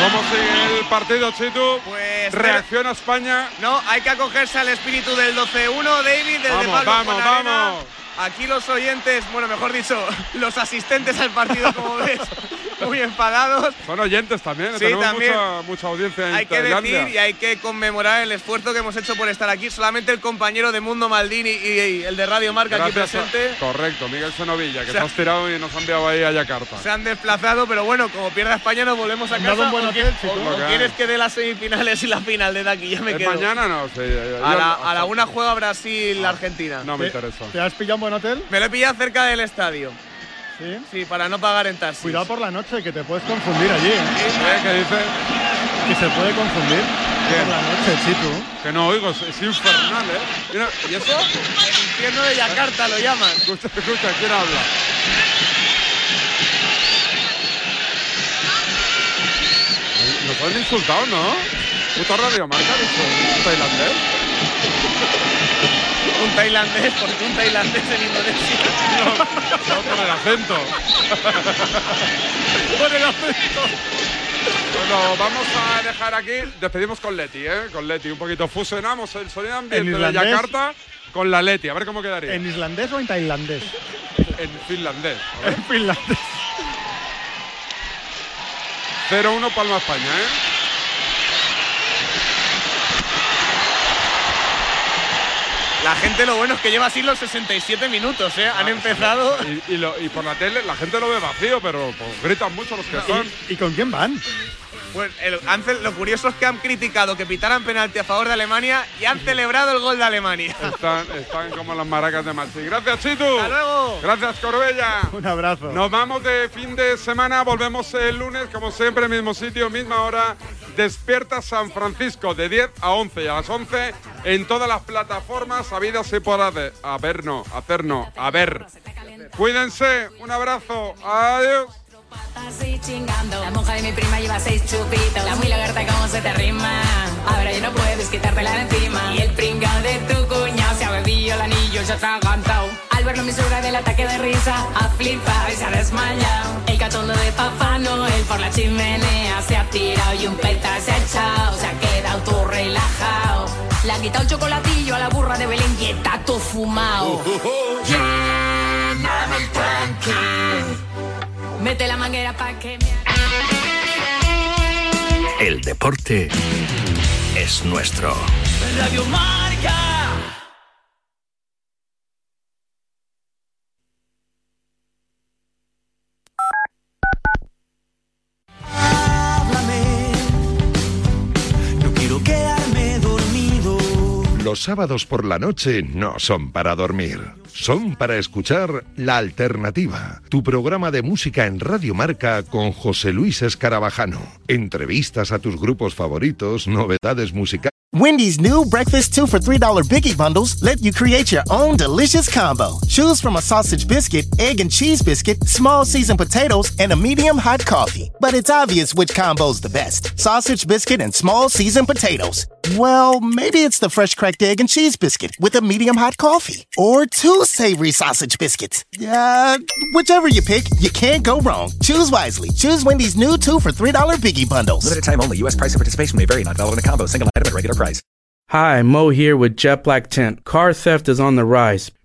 ¿Cómo sigue el partido, Chitu? Pues Reacciona España. No, hay que acogerse al espíritu del 12-1, David, del Vamos, de Pablo vamos, vamos. Aquí los oyentes, bueno, mejor dicho, los asistentes al partido, como ves, muy enfadados. Son oyentes también, Sí, tenemos también. Mucha, mucha audiencia en Hay que decir y hay que conmemorar el esfuerzo que hemos hecho por estar aquí. Solamente el compañero de Mundo Maldini y, y el de Radio Marca aquí Gracias a- presente correcto, Miguel Senovilla, que O sea- te has tirado y nos ha enviado ahí a Yakarta. se han desplazado, pero bueno, como pierda España nos volvemos a Han casa. dado un buen ¿O hotel, o- o quieres que dé las semifinales y la final de aquí? Ya me ¿Es quedo. mañana? No, sí. yo- A la, a la una juega Brasil-Argentina. No me interesa. ¿Te has pillado un buen hotel? Me lo he pillado cerca del estadio. Sí. Sí, para no pagar en taxi. Cuidado por la noche, que te puedes confundir allí. ¿eh? ¿Eh? ¿Qué dice? Que se puede confundir ¿Quién? por la noche, Chitu. Que no oigo, es, es infernal, ¿eh? Mira, ¿y eso? El infierno de Yakarta lo llaman. Escucha, escucha, ¿quién habla? Nos han insultado, ¿no? Puta radio marca, dicho, un tailandés. Un tailandés, porque un tailandés en Indonesia. Acento. Por el acento. Bueno, vamos a dejar aquí. Despedimos con Leti, ¿eh? Con Leti. Un poquito fusionamos el sonido ambiente de? Yakarta con la Leti. A ver cómo quedaría. ¿En islandés o en tailandés? En finlandés. En finlandés. 0-1 Palma España, ¿eh? La gente lo bueno es que lleva así los 67 minutos, ¿eh? Han empezado. Y, y lo- y por la tele la gente lo ve vacío, pero pues, gritan mucho los que son. ¿Y con quién van? Pues el- han lo curioso es que han criticado que pitaran penalti a favor de Alemania y han celebrado el gol de Alemania. Están, están como las maracas de Machi. Gracias, Chitu. Hasta luego. Gracias, Corbella. Un abrazo. Nos vamos de fin de semana, volvemos el lunes, como siempre, mismo sitio, misma hora. Despierta San Francisco de 10 a 11 y a las 11 en todas las plataformas habidas y por haber. A ver, no, hacer no, a ver. Cuídense, un abrazo, adiós. Así chingando. La monja de mi prima lleva seis chupitos. La muy lagarta como se te arrima. Ahora ya no puedes quitártela de encima. Y el pringao de tu cuñado se ha bebido el anillo y se ha cantado. Al verlo mi suegra del ataque de risa ha flipado y se ha desmayado. El cachondo de Papá Noel por la chimenea se ha tirado y un peta se ha echado. Se ha quedado todo relajado. Le han quitado el chocolatillo a la burra de Belén y está todo fumado. Lléname el tanque. Mete la manguera pa' que me... El deporte es nuestro. Radio Marca. No quiero quedarme dormido. Los sábados por la noche no son para dormir, son para escuchar La Alternativa, tu programa de música en Radio Marca con José Luis Escarabajano. Entrevistas a tus grupos favoritos, novedades musicales. Wendy's new breakfast 2 for $3 Biggie Bundles let you create your own delicious combo. Choose from a sausage biscuit, egg and cheese biscuit, small seasoned potatoes, and a medium hot coffee. But it's obvious which combo's the best sausage biscuit and small seasoned potatoes. Well, maybe it's the fresh cracked egg and cheese biscuit with a medium hot coffee. Or two savory sausage biscuits. Uh, whichever you pick, you can't go wrong. Choose wisely. Choose Wendy's new 2 for $3 Biggie Bundles. Limited time only. U.S. price and participation may vary. Not valid in a combo. Single item at regular price. Hi, Mo here with Jet Black Tent. Car theft is on the rise.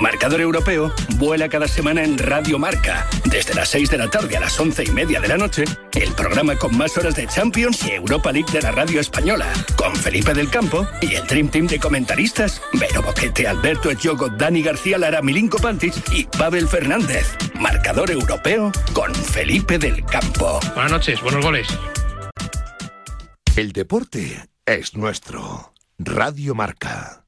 Marcador Europeo vuela cada semana en Radio Marca. Desde las 6 de la tarde a las 11 y media de la noche, el programa con más horas de Champions y Europa League de la radio española. Con Felipe del Campo y el Dream Team de comentaristas: Vero Boquete, Alberto Echogo, Dani García Lara, Milinko Pantic y Pavel Fernández. Marcador Europeo con Felipe del Campo. Buenas noches, buenos goles. El deporte es nuestro. Radio Marca.